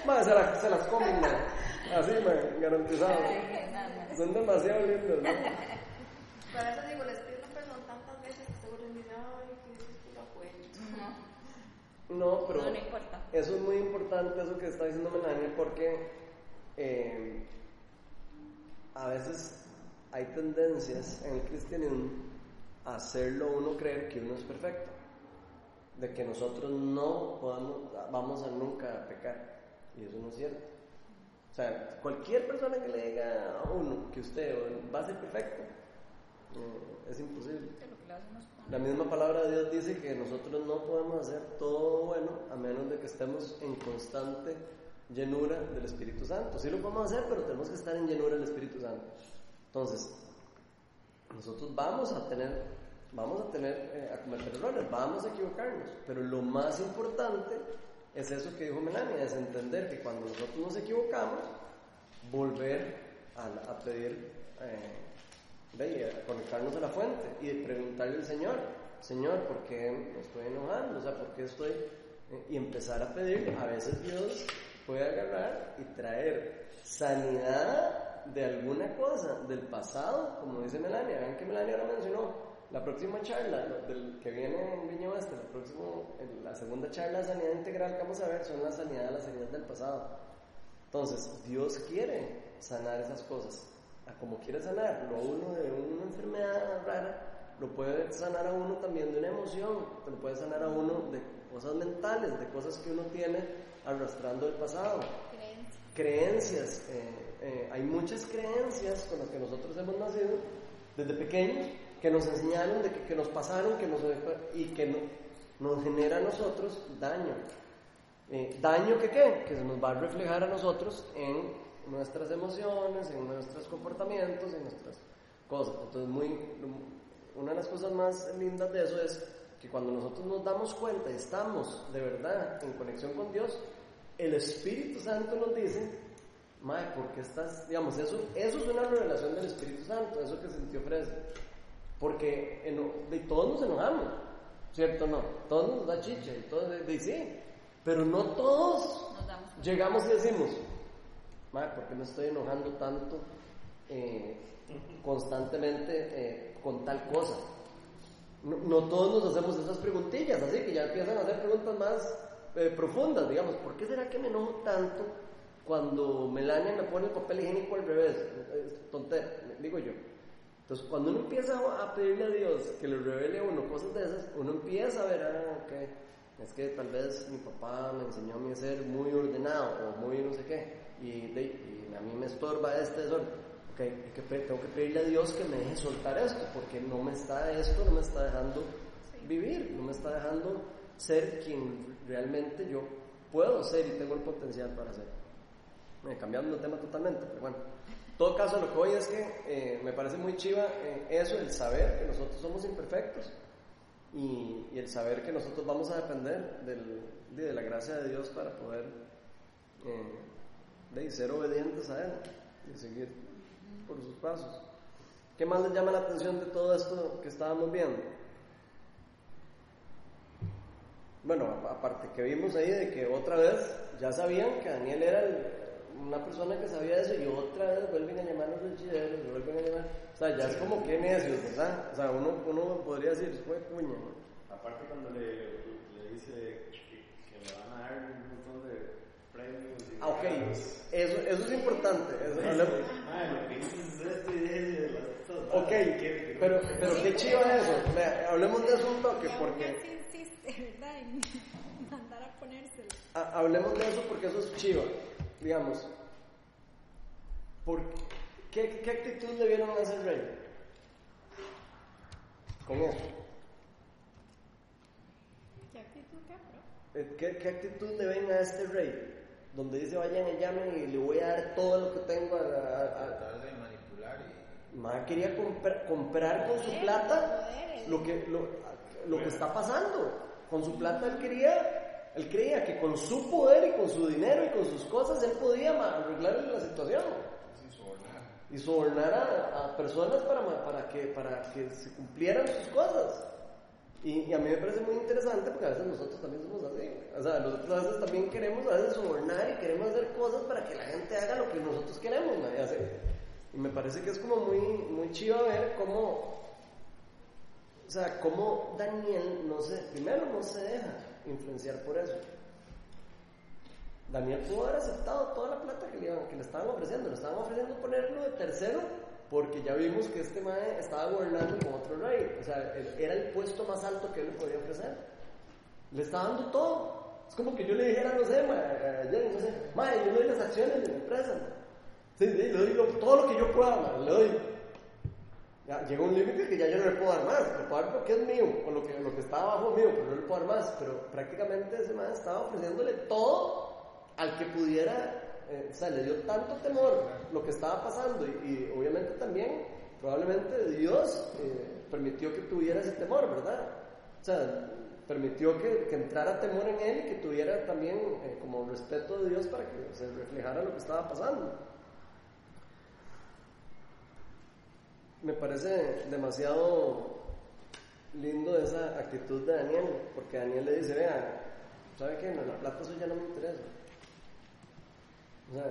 O se, la- se las comen. Así, garantizado. Son demasiado lindas, ¿no? Por eso digo, les pido perdón tantas veces que seguro me dicen, ay, que eso es pura cuenta. No, No, pero no, no importa. eso es muy importante, eso que está diciendo Melania, porque eh, a veces hay tendencias en el cristianismo a hacerlo uno creer que uno es perfecto, de que nosotros no podamos, vamos a nunca pecar, y eso no es cierto. O sea, cualquier persona que le diga a uno que usted va a ser perfecto, eh, es imposible. La misma palabra de Dios dice que nosotros no podemos hacer todo bueno a menos de que estemos en constante llenura del Espíritu Santo. Sí lo podemos hacer, pero tenemos que estar en llenura del Espíritu Santo. Entonces, nosotros vamos a tener, vamos a tener, eh, a cometer errores, vamos a equivocarnos, pero lo más importante es eso que dijo Melania, es entender que cuando nosotros nos equivocamos, volver a, pedir eh, a conectarnos a la fuente y preguntarle al Señor, Señor, ¿por qué me estoy enojando? O sea, ¿por qué estoy...? eh, y empezar a pedir, a veces Dios puede agarrar y traer sanidad de alguna cosa del pasado, como dice Melania, vean que Melania lo mencionó, la próxima charla lo- del, que viene en Viña Oeste, la, próximo, en la segunda charla de sanidad integral que vamos a ver son la sanidad de las heridas del pasado. Entonces, Dios quiere sanar esas cosas. A como quiere sanarlo a uno de una enfermedad rara, lo puede sanar a uno también de una emoción, lo puede sanar a uno de cosas mentales, de cosas que uno tiene arrastrando el pasado Creencia. creencias. eh, eh, hay muchas creencias con las que nosotros hemos nacido desde pequeños que nos enseñaron, de que, que nos pasaron que nos, y que no- nos genera a nosotros daño. Eh, ¿Daño que qué? Que se nos va a reflejar a nosotros en nuestras emociones, en nuestros comportamientos, en nuestras cosas. Entonces, muy, una de las cosas más lindas de eso es que cuando nosotros nos damos cuenta y estamos de verdad en conexión con Dios, el Espíritu Santo nos dice, Mae, ¿por qué estás? Digamos, eso, eso es una revelación del Espíritu Santo, eso que se te ofrece. Porque de todos nos enojamos, ¿cierto no? Todos nos da chicha todos de, sí, pero no todos llegamos y decimos, Mae, ¿por qué me estoy enojando tanto eh, constantemente eh, con tal cosa? No, no todos nos hacemos esas preguntillas, así que ya empiezan a hacer preguntas más eh, profundas, digamos, ¿por qué será que me enojo tanto cuando Melania me pone el papel higiénico al revés? Es tontera, digo yo. Entonces, cuando uno empieza a pedirle a Dios que le revele a uno cosas de esas, uno empieza a ver, ah, ok, es que tal vez mi papá me enseñó a mí a ser muy ordenado o muy no sé qué, y, de- y a mí me estorba este desorden. Ok, que tengo que pedirle a Dios que me deje soltar esto, porque no me está, esto no me está dejando vivir, no me está dejando ser quien realmente yo puedo ser y tengo el potencial para ser. Eh, cambiando de tema totalmente, pero bueno. Todo caso, lo que voy es que eh, me parece muy chiva eh, eso, el saber que nosotros somos imperfectos y, el saber que nosotros vamos a depender de, la gracia de Dios para poder eh, ser obedientes a Él y seguir por sus pasos. ¿Qué más les llama la atención de todo esto que estábamos viendo? Bueno, aparte que vimos ahí de que otra vez ya sabían que Daniel era el- una persona que sabía eso y otra vez vuelven a llamar a los chideros, y vuelven a llamar. O sea, ya es como que necios, ¿verdad? O sea, uno, uno podría decir, fue puña, ¿no? Aparte cuando le, le dice que, que le van a dar un montón de premios y Ah, ok, eso, eso es importante. eso- hablemos- Madre, lo que dices es esto y de ok, ¿Qué- qué- pero, pero qué chido es eso. Vea, hablemos de eso un toque, porque... insiste, ¿verdad? En mandar a ponérselo. Ha- hablemos de eso porque eso es chiva, digamos. ¿Por qué, ¿Qué actitud le vieron a ese rey? Con eso. ¿Qué actitud qué? Eh, ¿Qué, qué actitud le ven a este rey? Donde dice vayan y llamen y le voy a dar todo lo que tengo a... a- a- Tratar de manipular y Ma quería compra- comprar con su plata lo que, lo, lo que está pasando. Con su plata él quería, él creía que con su poder y con su dinero y con sus cosas él podía arreglar la situación. y sobornar a, a personas para, para, que, para que se cumplieran sus cosas. Y, y a mí me parece muy interesante porque a veces nosotros también somos así. O sea, nosotros a veces también queremos a veces sobornar y queremos hacer cosas para que la gente haga lo que nosotros queremos. ¿no? Y me parece que es como muy, muy chido ver cómo, o sea, cómo Daniel no se, primero no se deja influenciar por eso. Daniel pudo haber aceptado toda la plata que le, que le estaban ofreciendo. Le estaban ofreciendo ponerlo de tercero porque ya vimos que este mae estaba gobernando como otro rey. O sea, era el puesto más alto que él le podía ofrecer. Le está dando todo. Es como que yo le dijera, no sé, mae, Jenny, no yo le doy las acciones de mi empresa. Sí, le doy todo lo que yo pueda, mae, le doy. Ya, llega un límite que ya yo no le puedo dar más, le puedo dar lo es mío, o lo que, lo que está abajo mío, pero no le puedo dar más. Pero prácticamente ese man estaba ofreciéndole todo al que pudiera, eh, o sea, le dio tanto temor lo que estaba pasando y, y obviamente también, probablemente Dios eh, permitió que tuviera ese temor, ¿verdad? O sea, permitió que, que entrara temor en él y que tuviera también eh, como respeto de Dios para que se reflejara lo que estaba pasando. Me parece demasiado lindo esa actitud de Daniel, porque Daniel le dice, vea, ¿sabe qué? No, la plata suya no me interesa. O sea,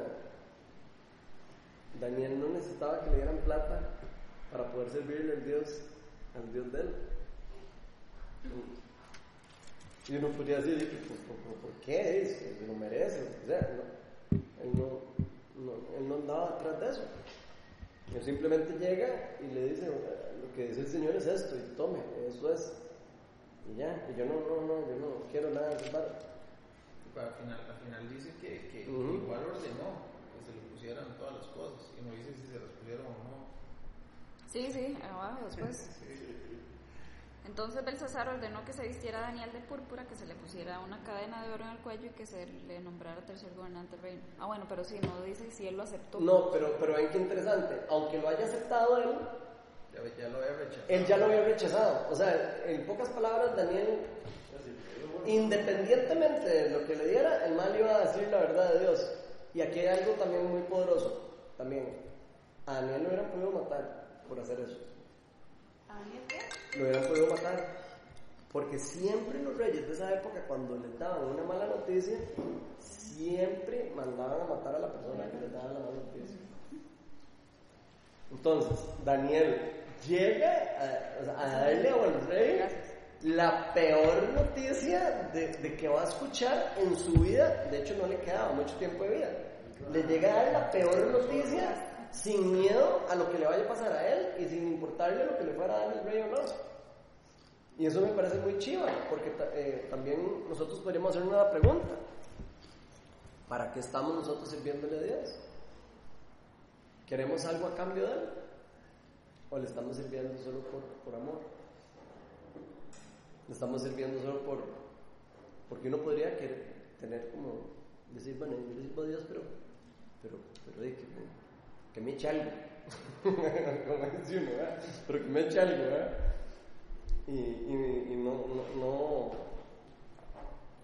Daniel no necesitaba que le dieran plata para poder servirle al Dios, al Dios de él. Y uno podría decir, pues, ¿por, por, por qué? Es que se lo merece. O sea, no, él, no, no, él no andaba atrás de eso. Él simplemente llega y le dice, lo que dice el Señor es esto, y tome, eso es. Y ya, y yo no, no, no, yo no quiero nada de ese barro. Al final, al final dice que, que igual ordenó que se le pusieran todas las cosas y no dice si se las pusieron o no. Sí, sí, abajo después. Entonces Belsasar ordenó que se vistiera a Daniel de púrpura, que se le pusiera una cadena de oro en el cuello y que se le nombrara tercer gobernante del reino. Ah, bueno, pero sí, no dice si él lo aceptó. No, pero, pero ven qué interesante, aunque lo haya aceptado él, Ya, ya lo había rechazado. él ya lo había rechazado. O sea, en pocas palabras, Daniel, independientemente de lo que le diera, el mal iba a decir la verdad de Dios. Y aquí hay algo también muy poderoso. También, a Daniel lo hubieran podido matar por hacer eso. Lo hubieran podido matar. Porque siempre los reyes de esa época, cuando les daban una mala noticia, siempre mandaban a matar a la persona que les daba la mala noticia. Entonces, Daniel llega a, sea, a darle al rey la peor noticia de, de que va a escuchar en su vida. De hecho, no le quedaba mucho tiempo de vida. Le llega a dar la peor noticia sin miedo a lo que le vaya a pasar a él y sin importarle lo que le fuera a dar el rey o no. Y eso me parece muy chiva, porque eh, también nosotros podríamos hacer una pregunta. ¿Para qué estamos nosotros sirviéndole a Dios? ¿Queremos algo a cambio de Él? ¿O le estamos sirviendo solo por, por amor? ¿Le estamos sirviendo solo por... Porque uno podría querer tener como... Decir, bueno, yo le sirvo a Dios, pero... Pero, pero que, que me eche algo. Uno, ¿verdad? Pero que me eche algo, ¿verdad? Y, y, y no, no, no...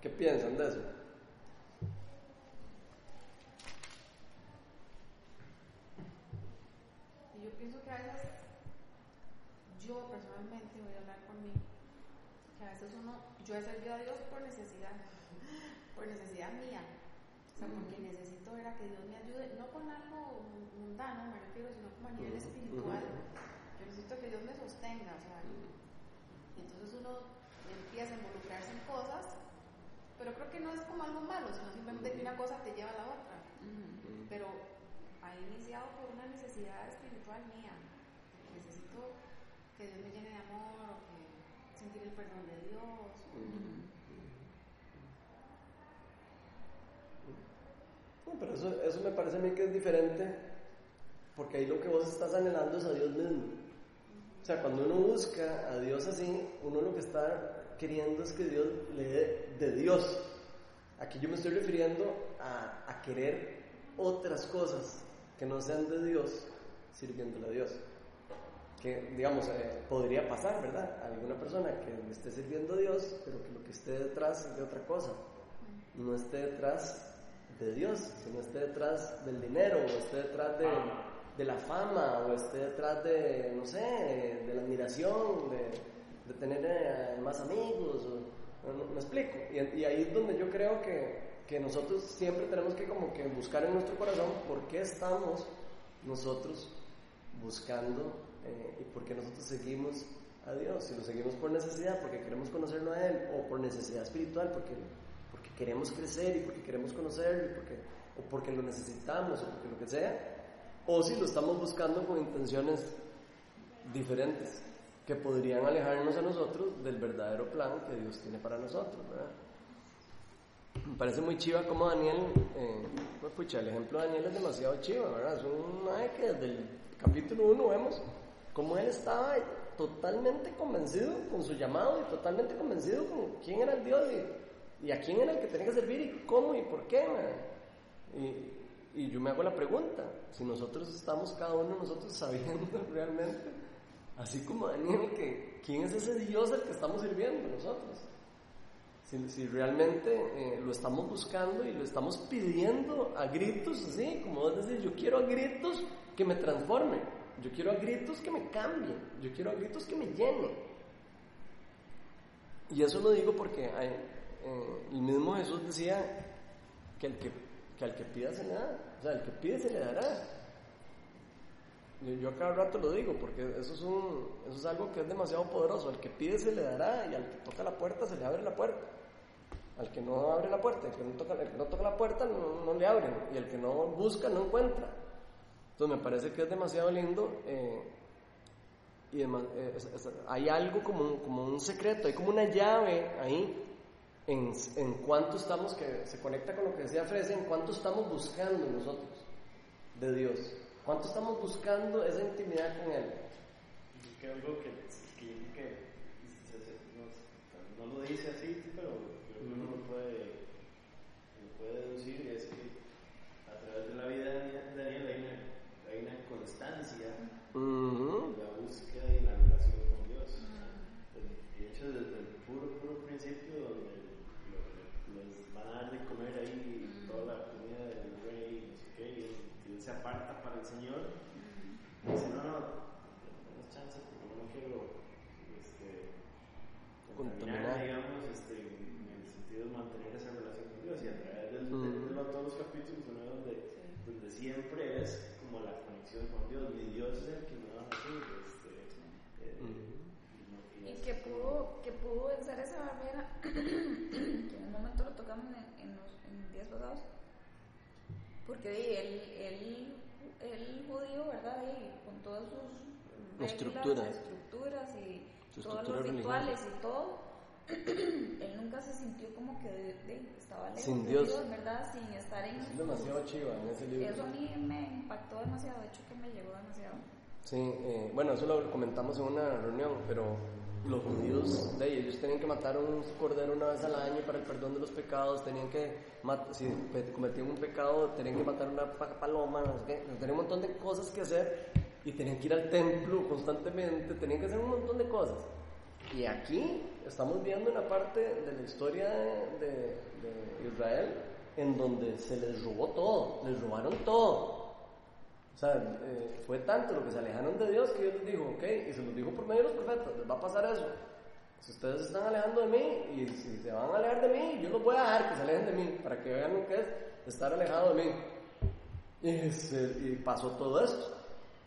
¿Qué piensan de eso? Y yo pienso que a veces, yo personalmente voy a hablar por mí, que a veces uno, yo he servido a Dios por necesidad, por necesidad mía. Sea, porque necesito ver a que Dios me ayude, no con algo mundano, me refiero, sino como a nivel espiritual. Yo necesito que Dios me sostenga, o sea, y entonces uno empieza a involucrarse en cosas, pero creo que no es como algo malo, sino simplemente que una cosa te lleva a la otra pero ha iniciado por una necesidad espiritual mía. Necesito que Dios me llene de amor, o que sentir el perdón de Dios. Pero eso, eso me parece a mí que es diferente, porque ahí lo que vos estás anhelando es a Dios mismo. O sea, cuando uno busca a Dios así, uno lo que está queriendo es que Dios le dé de Dios. Aquí yo me estoy refiriendo a, a querer otras cosas que no sean de Dios, sirviéndole a Dios. Que, digamos, eh, podría pasar, ¿verdad? Alguna persona que le esté sirviendo a Dios, pero que lo que esté detrás es de otra cosa. No esté detrás de Dios, sino esté detrás del dinero, o esté detrás de, de la fama, o esté detrás de, no sé, de la admiración, de, de tener eh, más amigos, o- no, no- me explico. Y, y ahí es donde yo creo que, que nosotros siempre tenemos que como que buscar en nuestro corazón por qué estamos nosotros buscando eh, y por qué nosotros seguimos a Dios. Si lo seguimos por necesidad, porque queremos conocerlo a Él, o por necesidad espiritual, porque, porque queremos crecer y porque queremos conocerlo, y porque, o porque lo necesitamos, o porque lo que sea, o si lo estamos buscando con intenciones diferentes que podrían alejarnos a nosotros del verdadero plan que Dios tiene para nosotros, ¿verdad? Me parece muy chiva como Daniel, eh, pues, pucha, el ejemplo de Daniel es demasiado chiva, ¿verdad? Es un mae que desde el capítulo 1 vemos cómo él estaba totalmente convencido con su llamado y totalmente convencido con quién era el Dios y, y a quién era el que tenía que servir y cómo y por qué. Y, yo me hago la pregunta, si nosotros estamos cada uno de nosotros sabiendo realmente, así como Daniel, que quién es ese Dios al que estamos sirviendo nosotros. Si, si realmente eh, lo estamos buscando y lo estamos pidiendo a gritos, así, como vos decís, yo quiero a gritos que me transforme. Yo quiero a gritos que me cambien. Yo quiero a gritos que me llenen. Y eso lo digo porque hay, eh, el mismo Jesús decía que, el que, que al que pida se le da. O sea, el que pide se le dará. Yo, yo a cada rato lo digo porque eso es, un, eso es algo que es demasiado poderoso. Al que pide se le dará y al que toca la puerta se le abre la puerta. Al que no abre la puerta, el que no toca, el que no toca la puerta no, no le abren. Y el que no busca no encuentra. Entonces me parece que es demasiado lindo. eh, y demás, eh, es- es- hay algo como, como un secreto, hay como una llave ahí en, en cuánto estamos, que se conecta con lo que decía Fresa, en cuánto estamos buscando nosotros de Dios. ¿Cuánto estamos buscando esa intimidad con Él? Que que, que yo creo que se- no, no lo dice así, pero creo que uno lo puede, lo puede deducir, es que a través de la vida de Daniel hay una, hay una constancia Ujú. en la búsqueda y en la relación con Dios. De hecho, desde el puro, puro principio, donde lo- les van a dar de comer ahí toda la comida del rey, no sé qué, y él se aparta para el Señor, dice, no, no, no chance porque no quiero este, contaminar, Contaminar. digamos, este, en el sentido de mantener esa relación con Dios. Y a través del- de, Ujú. de todos los capítulos, uno ve donde, donde siempre es como la conexión con Dios. Mi Dios es el que me va a decir. Este, eh, Ujú. y no- y Y es que como- pudo, que pudo vencer esa barrera, que en un momento lo tocamos en, en los en días pasados, porque di, el, el, el judío, ¿verdad? Y con todas sus reglas, Estructuras. estructuras y Su todos estructura los rituales religiosa. y todo, él nunca se sintió como que de- de- estaba lejos Sin de Dios. Dios, ¿verdad? Sin estar en... Es demasiado chiva en ese libro. Eso a mí me impactó demasiado, de hecho que me llegó demasiado. Sí, eh, bueno, eso lo comentamos en una reunión, pero los judíos, de ellos, tenían que matar un cordero una vez al año para el perdón de los pecados, tenían que, si cometían un pecado, tenían que matar una pa- paloma, no sé qué, tenían un montón de cosas que hacer y tenían que ir al templo constantemente, tenían que hacer un montón de cosas. Y aquí estamos viendo una parte de la historia de, de- de Israel en donde se les robó todo, les robaron todo. O sea, eh, fue tanto lo que se alejaron de Dios que Dios les dijo, ok, y se los dijo por medio de los profetas, les va a pasar eso. Si ustedes están alejando de mí y si se van a alejar de mí, yo los voy a dejar que se alejen de mí para que vean lo que es estar alejado de mí. Y, se- y pasó todo esto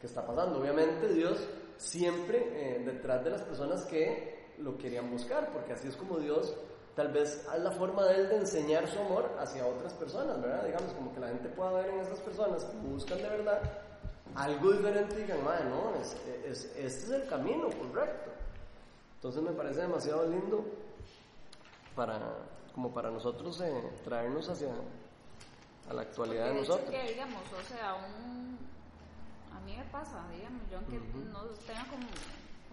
que está pasando. Obviamente Dios siempre eh, detrás de las personas que lo querían buscar, porque así es como Dios tal vez es la forma de él de enseñar su amor hacia otras personas, ¿verdad? Digamos, como que la gente pueda ver en esas personas que buscan de verdad algo diferente y digan, "Mae, no, es, es- este es el camino correcto. Entonces me parece demasiado lindo para, como para nosotros eh, traernos hacia a la actualidad de nosotros. que, digamos, o sea, un, a mí me pasa, digamos, yo aunque no tenga como,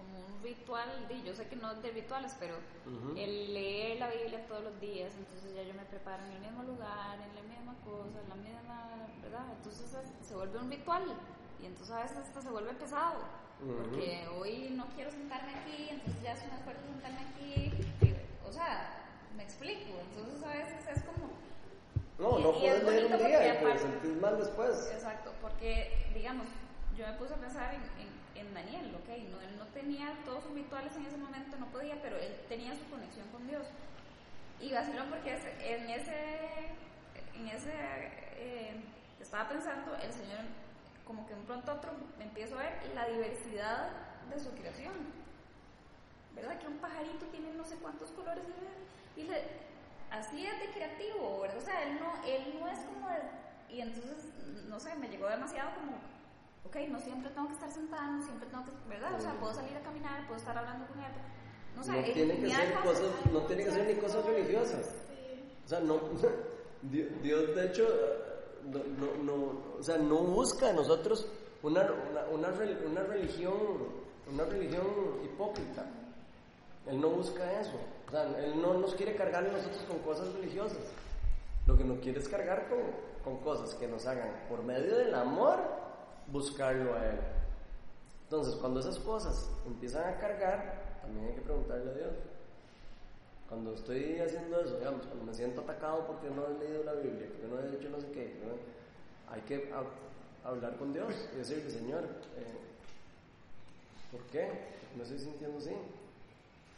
como un ritual, di, yo sé que no de rituales, pero Ujú. el leer la Biblia todos los días, entonces ya yo me preparo en el mismo lugar, en la misma cosa, en la misma, ¿verdad? Entonces es- se vuelve un ritual y entonces a veces hasta se vuelve pesado. Ujú. Porque hoy no quiero sentarme aquí, entonces ya es un esfuerzo sentarme aquí. y- o sea, me explico. Entonces a veces es como, No, Y- no y puedes es leer un día y te sentís mal después. Exacto, porque, digamos, yo me puse a pensar en, en, en Daniel, ¿ok? No, él no tenía todos sus rituales en ese momento, no podía, pero él tenía su conexión con Dios. Y vacilón porque en ese, en ese, eh, estaba pensando, el Señor, como que un pronto otro empiezo a ver la diversidad de su creación. ¿Verdad? Que un pajarito tiene no sé cuántos colores. Y le, así es de creativo, ¿verdad? O sea, él no, él no es como de... Y entonces, no sé, me llegó demasiado como, ok, no siempre tengo que estar sentada, no siempre tengo que, ¿verdad? O sea, puedo salir a caminar, puedo estar hablando con él. No sé, No tiene que ser cosas, no tiene que ser ni cosas Sí. religiosas. O sea, no, Dios, de hecho, no, no, no- o sea, no busca de nosotros una, una, una, una religión, una religión hipócrita. Él no busca eso. O sea, Él no nos quiere cargar a nosotros con cosas religiosas. Lo que nos quiere es cargar con, con cosas que nos hagan, por medio del amor, buscarlo a Él. Entonces, cuando esas cosas empiezan a cargar, también hay que preguntarle a Dios. Cuando estoy haciendo eso, digamos, cuando me siento atacado porque no he leído la Biblia, porque no he hecho no sé qué, hay que hab- hablar con Dios y decirle, Señor, eh, ¿Por qué? Me estoy sintiendo así.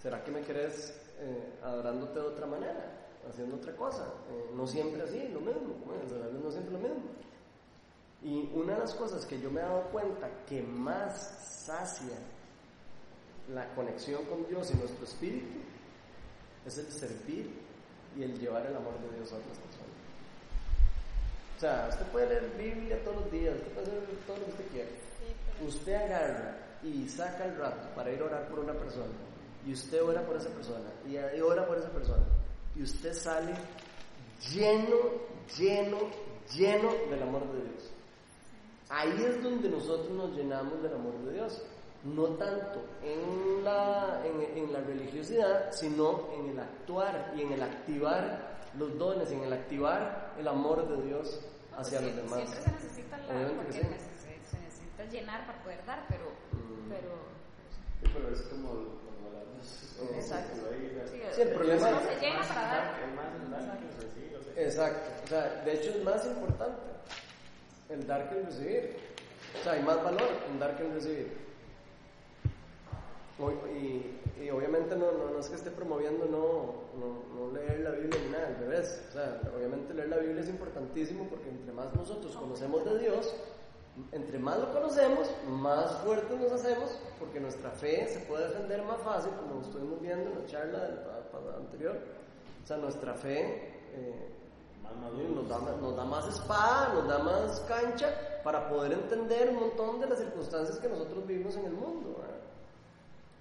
¿Será que me querés eh, adorándote de otra manera? Haciendo otra cosa. Eh, no siempre así, lo mismo. Bueno, no siempre lo mismo. Y una de las cosas que yo me he dado cuenta que más sacia la conexión con Dios y nuestro espíritu es el servir y el llevar el amor de Dios a otras personas. O sea, usted puede leer Biblia todos los días, usted puede leer todo lo que usted quiera. Usted agarra y saca el rato para ir a orar por una persona y usted ora por esa persona y ora por esa persona y usted sale lleno, lleno, lleno del amor de Dios. Ahí es donde nosotros nos llenamos del amor de Dios. No tanto en la, en, la religiosidad, sino en el actuar y en el activar los dones, en el activar el amor de Dios hacia los demás. Siempre se necesita la, porque se, necesita llenar para poder dar, pero... Mm. pero sí, pero es como, como las Exacto. Sí, el problema no se llena para dar. Exacto. O sea, de hecho es más importante el dar que el recibir. O sea, hay más valor en dar que en recibir. Y, obviamente no, no, no, es que esté promoviendo no, no, leer la Biblia ni nada, al revés. O sea, obviamente leer la Biblia es importantísimo porque entre más nosotros conocemos de Dios, entre más lo conocemos, más fuertes nos hacemos porque nuestra fe se puede defender más fácil, como estuvimos viendo en la charla anterior. O sea, nuestra fe eh, nos da, más espada, nos da más cancha para poder entender un montón de las circunstancias que nosotros vivimos en el mundo.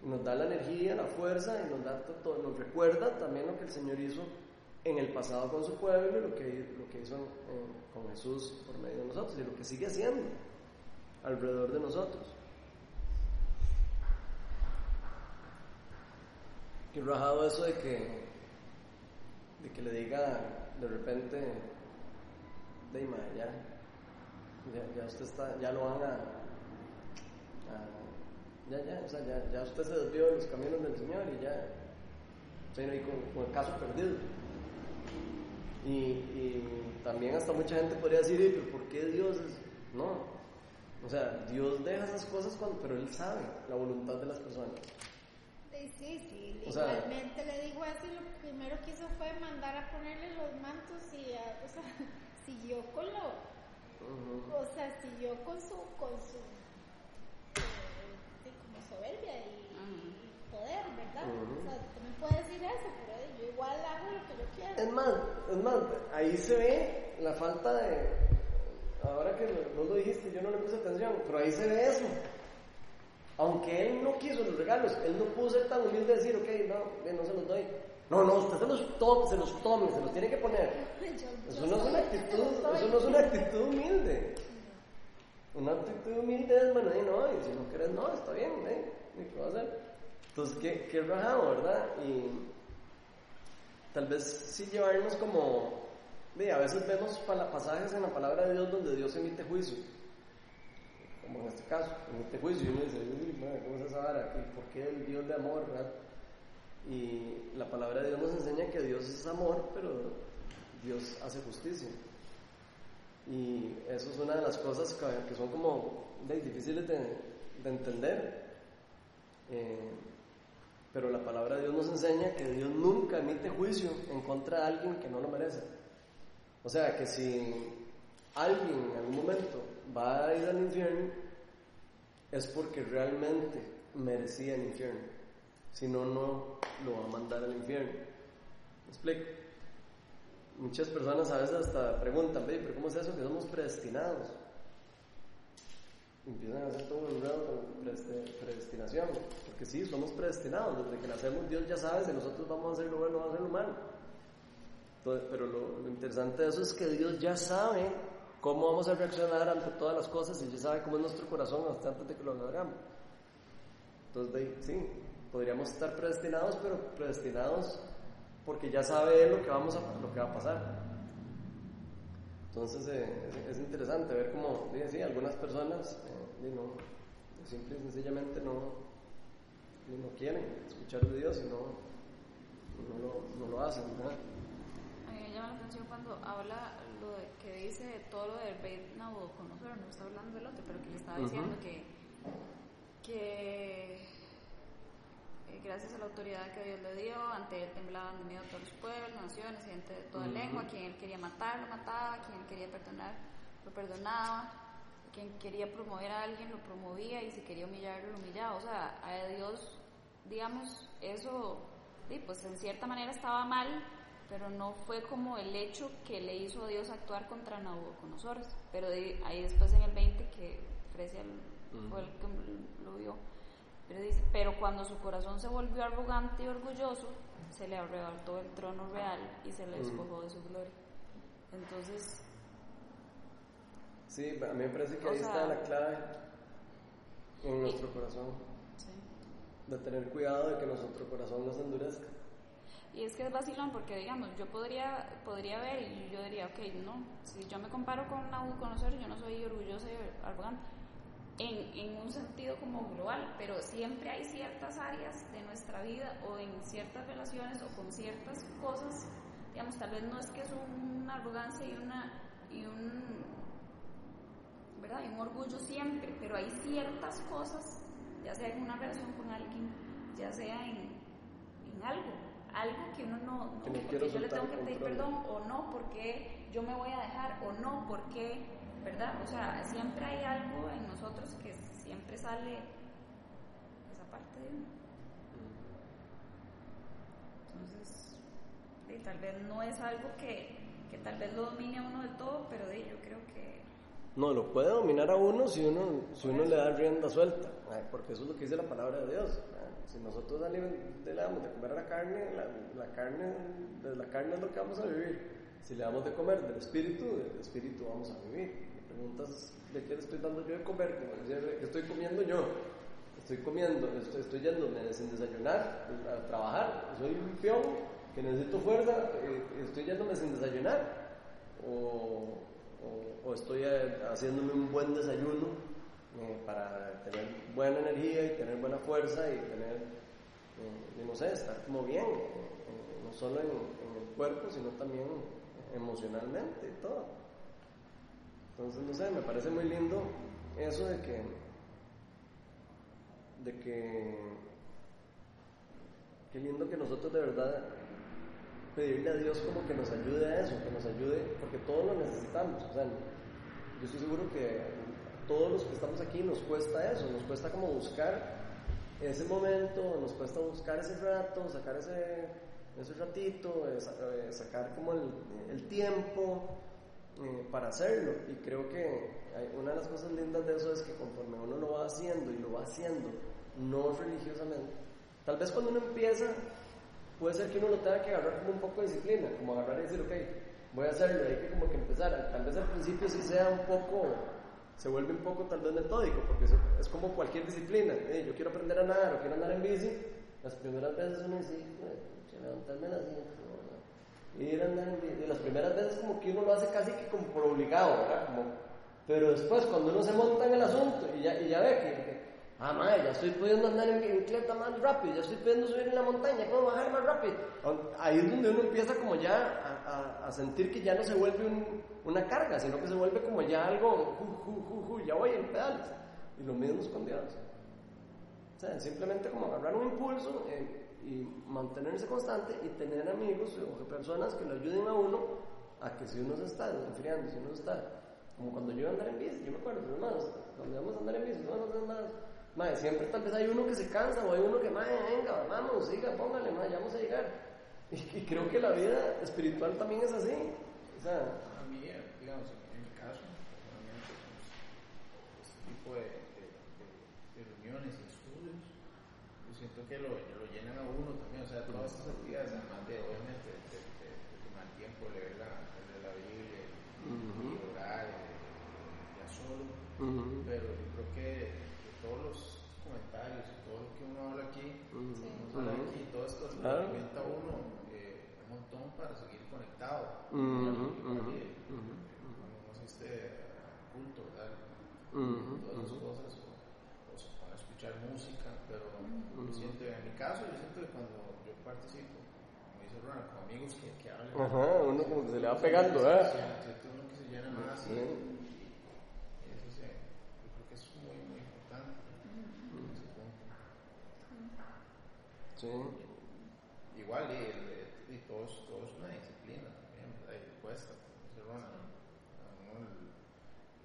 Nos da la energía, la fuerza y nos, da todo, nos recuerda también lo que el Señor hizo en el pasado con su pueblo y lo que, hizo con Jesús por medio de nosotros y lo que sigue haciendo alrededor de nosotros. Qué rajado eso de que, de que le diga de repente, de ya, ya, usted está, ya lo van a, ya, ya, o sea, ya, ya, usted se desvió de los caminos del Señor y ya, o y con, el caso perdido. Y, y, también hasta mucha gente podría decir, pero ¿por qué Dios es? No, o sea, Dios deja esas cosas cuando, pero Él sabe la voluntad de las personas. Sí, sí, igualmente le dijo eso y lo primero que hizo fue mandar a ponerle los mantos y, o sea, siguió con lo, o sea, siguió con su, con su, eh, como soberbia y, poder, ¿verdad? O sea, también puede decir eso, pero yo igual hago lo que yo quiero. Es más, es más, ahí se ve la falta de, ahora que vos lo dijiste, yo no le puse atención, pero ahí se ve eso. Aunque él no quiso los regalos, él no pudo ser tan humilde de decir, ok, no, no se los doy. No, no, usted se los tome, se los tome, se los tiene que poner. Eso no es una actitud, eso no es una actitud humilde. Una actitud humilde es, bueno, y no, y si no quieres, no, está bien, ¿eh? ¿qué va a hacer? Entonces, qué, qué rajado, ¿verdad? Y tal vez sí llevarnos como, a veces vemos pasajes en la palabra de Dios donde Dios emite juicio como en este caso, en este juicio, y uno dice, ¿cómo es esa vara? ¿Por qué el Dios de amor? ¿verdad? Y la palabra de Dios nos enseña que Dios es amor, pero Dios hace justicia. Y eso es una de las cosas que, son como difíciles de, entender. Eh, pero la palabra de Dios nos enseña que Dios nunca emite juicio en contra de alguien que no lo merece. O sea, que si alguien en algún momento va a ir al infierno es porque realmente merecía el infierno. Si no, no lo va a mandar al infierno. ¿Me explico? Muchas personas a veces hasta preguntan, pero ¿cómo es eso que somos predestinados? Empiezan a hacer todo un grado con predestinación. Porque sí, somos predestinados. Desde que nacemos, Dios ya sabe si nosotros vamos a hacer lo bueno o a hacer lo malo. pero lo, lo interesante de eso es que Dios ya sabe cómo vamos a reaccionar ante todas las cosas y ya sabe cómo es nuestro corazón hasta antes de que lo hagamos. Entonces, sí, podríamos estar predestinados, pero predestinados porque ya sabe Él lo que, vamos a, lo que va a pasar. Entonces, eh, es, interesante ver cómo, sí, algunas personas, eh, no, simple y sencillamente no, no quieren escuchar de Dios y no, no, lo, no lo hacen. ¿verdad? A mí me llama la atención cuando habla lo que dice todo lo del rey Nabucodonosor, no está hablando del otro, pero que le estaba diciendo que, que eh, gracias a la autoridad que Dios le dio, ante él temblaban de miedo todos los pueblos, naciones, gente de toda lengua, a quien él quería matar, lo mataba, quien él quería perdonar, lo perdonaba, quien quería promover a alguien, lo promovía, y si quería humillar, lo humillaba. O sea, a Dios, digamos, eso, sí, pues en cierta manera estaba mal, pero no fue como el hecho que le hizo a Dios actuar contra Nabucodonosor. Pero ahí después en el 20 que Fresia fue el que lo vio pero dice, pero cuando su corazón se volvió arrogante y orgulloso, se le arrebató el trono real y se le despojó de su gloria. Entonces... Sí, a mí me parece que ahí está la clave en nuestro corazón. Sí. De tener cuidado de que nuestro corazón no se endurezca. Y es que es vacilón porque, digamos, yo podría, podría ver y yo diría, ok, no, si yo me comparo con Nabucodonosor, yo no soy orgulloso y arrogante en, en, un sentido como global, pero siempre hay ciertas áreas de nuestra vida o en ciertas relaciones o con ciertas cosas, digamos, tal vez no es que es una arrogancia y, una, y un, ¿verdad? Y un orgullo siempre, pero hay ciertas cosas, ya sea en una relación con alguien, ya sea en, en algo, algo que uno no, no porque yo le tengo que pedir perdón o no, porque yo me voy a dejar o no, porque ¿verdad? O sea, siempre hay algo en nosotros que siempre sale esa parte de uno. Entonces, tal vez no es algo que, que, tal vez lo domine a uno del todo, pero de, yo creo que... No, lo puede dominar a uno si uno, si uno le da rienda suelta, porque eso es lo que dice la palabra de Dios. Si nosotros le damos de comer la carne, la, carne, de la carne es lo que vamos a vivir. Si le damos de comer del espíritu, del espíritu vamos a vivir preguntas de qué le estoy dando yo de comer, ¿qué estoy comiendo yo? Estoy comiendo, estoy, estoy yéndome sin desayunar a trabajar, soy un peón que necesito fuerza, eh, estoy yéndome sin desayunar, o, estoy eh, haciéndome un buen desayuno eh, para tener buena energía y tener buena fuerza y tener, no sé, estar como bien, no solo en, en el cuerpo, sino también emocionalmente y todo. Entonces, no sé, me parece muy lindo eso de que, de que, qué lindo que nosotros de verdad pedirle a Dios como que nos ayude a eso, que nos ayude, porque todos lo necesitamos. O sea, yo estoy seguro que todos los que estamos aquí nos cuesta eso, nos cuesta como buscar ese momento, nos cuesta buscar ese rato, sacar ese, ese ratito, eh, eh, sacar como el, el tiempo eh, para hacerlo. Y creo que una de las cosas lindas de eso es que conforme uno lo va haciendo y lo va haciendo, no religiosamente, tal vez cuando uno empieza, puede ser que uno lo tenga que agarrar como un poco de disciplina, como agarrar y decir, ok, voy a hacerlo, hay que como que empezar. Tal vez al principio sí sea un poco, se vuelve un poco tal vez metódico, porque es, como cualquier disciplina. yo quiero aprender a nadar o quiero andar en bici, las primeras veces uno dice, levantarme la ir a andar en las primeras veces como que uno lo hace casi que como por obligado, ¿verdad? Como, pero después cuando uno se monta en el asunto y ya, y ya ve que, ah, madre, ya estoy pudiendo andar en bicicleta más rápido, ya estoy pudiendo subir en la montaña, puedo bajar más rápido. Ahí es donde uno empieza como ya a, a, sentir que ya no se vuelve un, una carga, sino que se vuelve como ya algo, ya voy en pedales. Y lo mismo es con Dios. O sea, simplemente como agarrar un impulso. Eh, y mantenerse constante y tener amigos o personas que lo ayuden a uno a que si uno se está enfriando, si uno se está, como cuando yo iba a andar en bici, yo me acuerdo, hermanos, cuando íbamos a andar en bici, no, no, no, madre, siempre tal vez hay uno que se cansa o hay uno que, venga, vamos, siga, póngale, ya vamos a llegar. Y, y, creo que la vida espiritual también es así. O sea, a mí, digamos, en mi caso, personalmente, este tipo de, de, de, reuniones y estudios, yo siento que lo, lo a uno también, o sea, todas estas actividades, además de obviamente de, de, de tomar tiempo, leer la, leer la Biblia y orar ya solo, pero yo creo que de todos los comentarios y todo lo que uno habla aquí, habla aquí todo esto alimenta a uno eh, para seguir conectado. Cuando uno asiste culto, ¿verdad? Todas las cosas, o, o para escuchar música, pero yo siento, en mi caso, yo siento que cuando yo participo, como dice Ronald, con amigos que, que hablan. Ajá, uno como que se le va pegando, ¿eh? Siento uno que se llena más y, y, eso se, yo creo que es muy, muy importante. O Sí. Igual, y, y, todo, es, todo, es, una disciplina también, ¿verdad? Y cuesta, se rona.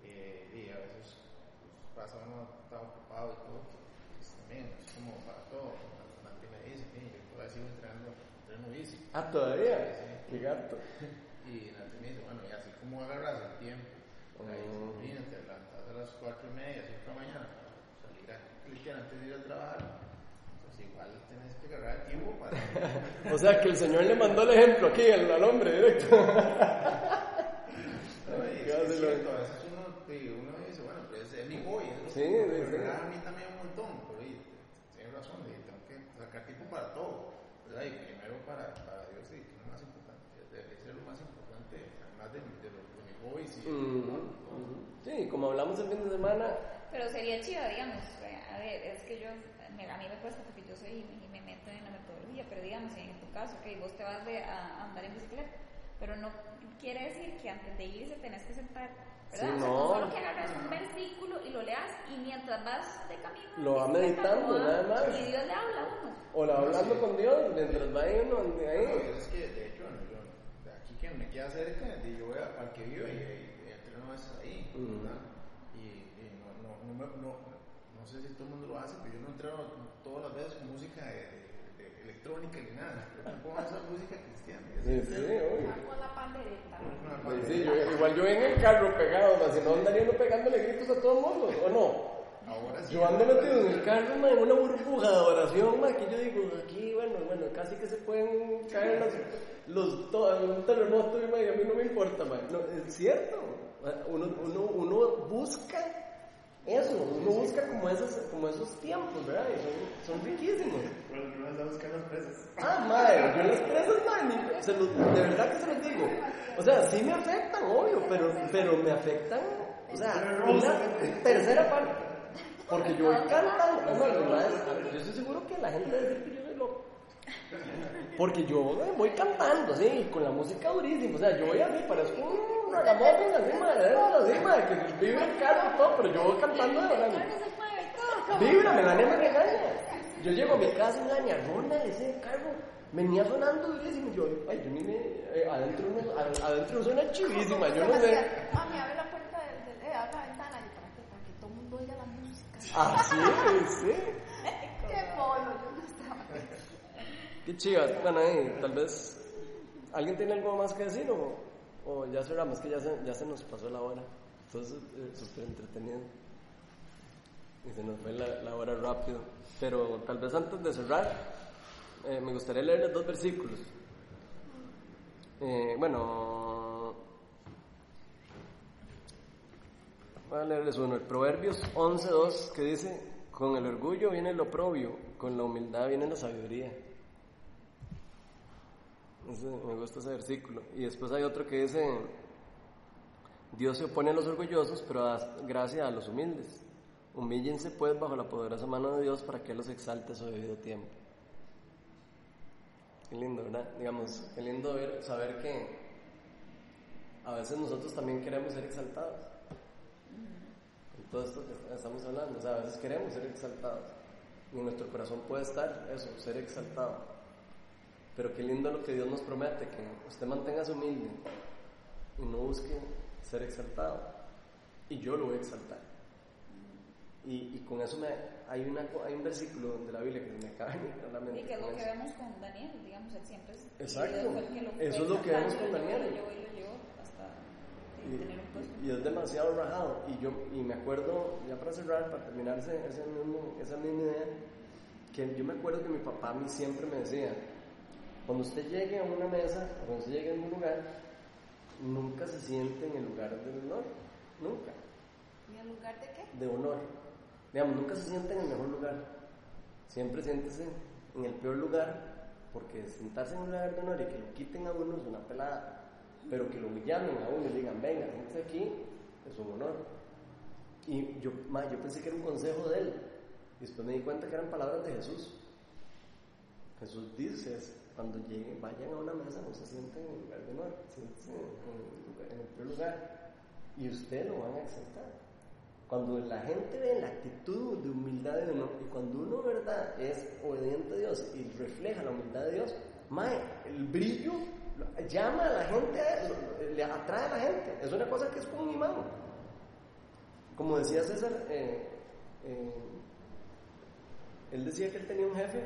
Eh, y a veces pues, pasa uno está ocupado y todo, pues, también es como para todo. Me dice, yo todavía sigo entrenando, entreno bici. Ah, todavía, sí. qué gato. y Nanti me dice, bueno, y así como agarras el tiempo, la disciplina, te levantas a las 4 y media, 5 de la mañana, salir a Cristian antes de ir a trabajar igual tenés que agarrar el tiempo. O sea, que el Señor le mandó el ejemplo aquí al, al hombre directo. no, es, es cierto, a veces uno, uno dice, bueno, pues es mi hobby, es sí, sí, sí. a mí también un montón, pero y, tienes razón, y tengo que sacar tiempo para todo, ¿verdad? Y primero para, para Dios, y es lo más importante, debe ser lo más importante, además de, de, de, de mi hobby. Sí, uh -huh, uh -huh. sí, como hablamos el fin de semana... Pero sería chido, digamos, a ver, es que yo a mí me cuesta porque yo soy en la metodología, pero digamos, en tu caso, que vos te vas de, a, andar en bicicleta, pero no quiere decir que antes de irse tenés que sentar, ¿verdad? Sí, o sea, no. solo que agarras un versículo y lo leas y mientras vas de camino. Lo va meditando, nada más. Y Dios le habla a uno. O la hablando sí. con Dios mientras va uno de ahí. No, es que de hecho, yo, de aquí que me queda cerca, y yo voy a Parque Vivo y, y, y entreno veces ahí, uh -huh. ¿verdad? Y, y no, no, no, no, no, no sé si todo el mundo lo hace, pero yo no entreno todas las veces con música de, de electrónica ni nada. Pongo esa música cristiana. Sí, sí, obvio. Con la pandereta. Sí, sí, yo, igual yo en el carro pegado, si no andaría uno pegándole gritos a todo el mundo, ¿o no? Ahora sí. Yo ando metido en el carro, ma, en una burbuja de oración, ma, que yo digo, aquí, bueno, bueno, casi que se pueden caer los, los todo, un terremoto, y, ma, y a mí no me importa, ma. No, es cierto, uno, uno, uno busca eso, uno busca como esos, como esos tiempos, ¿verdad? Y son, son riquísimos. Bueno, no vas a buscar las presas. Ah, madre, yo las presas, madre, se los, de verdad que se los digo. O sea, sí me afectan, obvio, pero, pero me afectan, o sea, una tercera parte. Porque yo voy cantando, no, no, yo estoy seguro que la gente debe decir que yo. Porque yo voy cantando, sí, con la música durísima. O sea, yo voy así, parezco un ragamuffin así, madre, así, madre, que vibra el carro y todo, pero yo voy cantando de verdad. Vibra, Melania me regaña. Yo llego a mi casa en la ñarrona, ese carro, venía sonando durísimo. Yo, ay, yo ni me. Eh, adentro, no, adentro suena chivísima, yo no sé. Mami, abre la puerta, de, de, eh, abre la ventana, y para que, todo el mundo oiga la música. Ah, sí, sí. Qué estaba. Qué chivas. Bueno, ahí, tal vez. ¿Alguien tiene algo más que decir o, o ya cerramos? Que ya se, ya se nos pasó la hora. Entonces, eh, súper entretenido. Y se nos fue la, la, hora rápido. Pero tal vez antes de cerrar, eh, me gustaría leerles dos versículos. Eh, bueno, voy a leerles uno. El Proverbios 11.2 que dice, con el orgullo viene lo oprobio, con la humildad viene la sabiduría. Me gusta ese versículo. Y después hay otro que dice, Dios se opone a los orgullosos, pero da gracia a los humildes. Humíllense pues bajo la poderosa mano de Dios para que los exalte a su debido tiempo. Qué lindo, ¿verdad? Digamos, qué lindo ver, saber que a veces nosotros también queremos ser exaltados. En todo esto que estamos hablando, o sea, a veces queremos ser exaltados. Y en nuestro corazón puede estar eso, ser exaltado. Pero qué lindo lo que Dios nos promete, que usted mantenga humilde y no busque ser exaltado. Y yo lo voy a exaltar. Y, y con eso me, hay, una, hay un versículo de la Biblia que me acaba de la mente. Y que es lo que vemos con Daniel, digamos, él siempre es. Exacto. Lo eso es lo que vemos con Daniel. Y. Y es demasiado rajado. Y yo y me acuerdo, ya para cerrar, para terminar ese, ese mismo, esa misma idea, que yo me acuerdo que mi papá a mí siempre me decía, cuando usted llegue a una mesa, o cuando usted llegue a un lugar, nunca se siente en el lugar del honor. Nunca. ¿Y el lugar de qué? De honor. Digamos, nunca se siente en el mejor lugar. Siempre siéntese en el peor lugar, porque sentarse en un lugar de honor y que lo quiten a uno es una pelada. Pero que lo llamen a uno y digan, venga, siéntese aquí, es un honor. Y yo, ma, yo pensé que era un consejo de él. Y después me di cuenta que eran palabras de Jesús. Jesús dice, cuando lleguen, vayan a una mesa, no se sienten en el lugar de honor, siéntense en el, peor lugar. Y usted lo van a exaltar. Cuando la gente ve la actitud de humildad de uno y cuando uno, ¿verdad?, es obediente a Dios y refleja la humildad de Dios, mae, el brillo llama a la gente, le atrae a la gente. Es una cosa que es como un imán. Como decía César, eh, eh, él decía que él tenía un jefe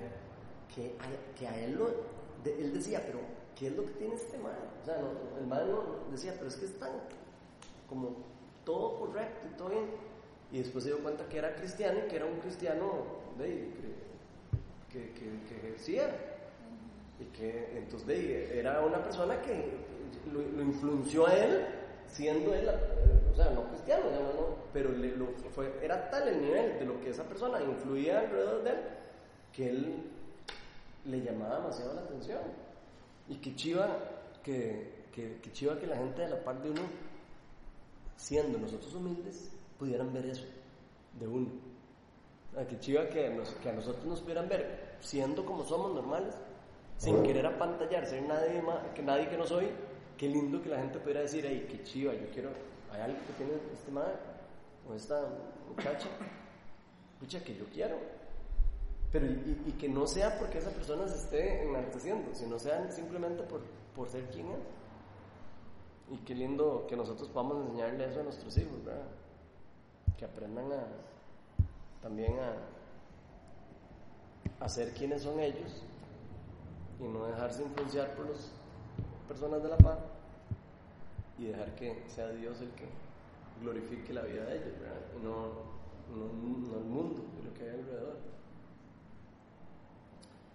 que a, que a él lo, él decía, pero ¿qué es lo que tiene este man? O sea, el man decía, pero es que es tan como todo correcto y todo bien y después se dio cuenta que era cristiano y que era un cristiano de, que, que, ejercía. Y que entonces de, era una persona que lo, influenció a él, siendo él, o sea, no cristiano, pero le, lo, fue, era tal el nivel de lo que esa persona influía alrededor de él, que él le llamaba demasiado la atención. Y que chiva que, que, que chiva que la gente de la parte de uno, siendo nosotros humildes, pudieran ver eso de uno. Que chiva que, que a nosotros nos pudieran ver siendo como somos normales, sin querer apantallar, ser nadie, más, que nadie que no soy. Qué lindo que la gente pudiera decir, hey, qué chiva, yo quiero, hay algo que tiene este madre o esta muchacha, escucha que yo quiero. Pero y, que no sea porque esa persona se esté enalteciendo, sino sea simplemente por, por ser quien es. Y qué lindo que nosotros podamos enseñarle eso a nuestros hijos, ¿verdad? que aprendan a también a, a ser quienes son ellos y no dejarse influenciar por las personas de la paz y dejar que sea Dios el que glorifique la vida de ellos, y no, no, no el mundo y lo que hay alrededor.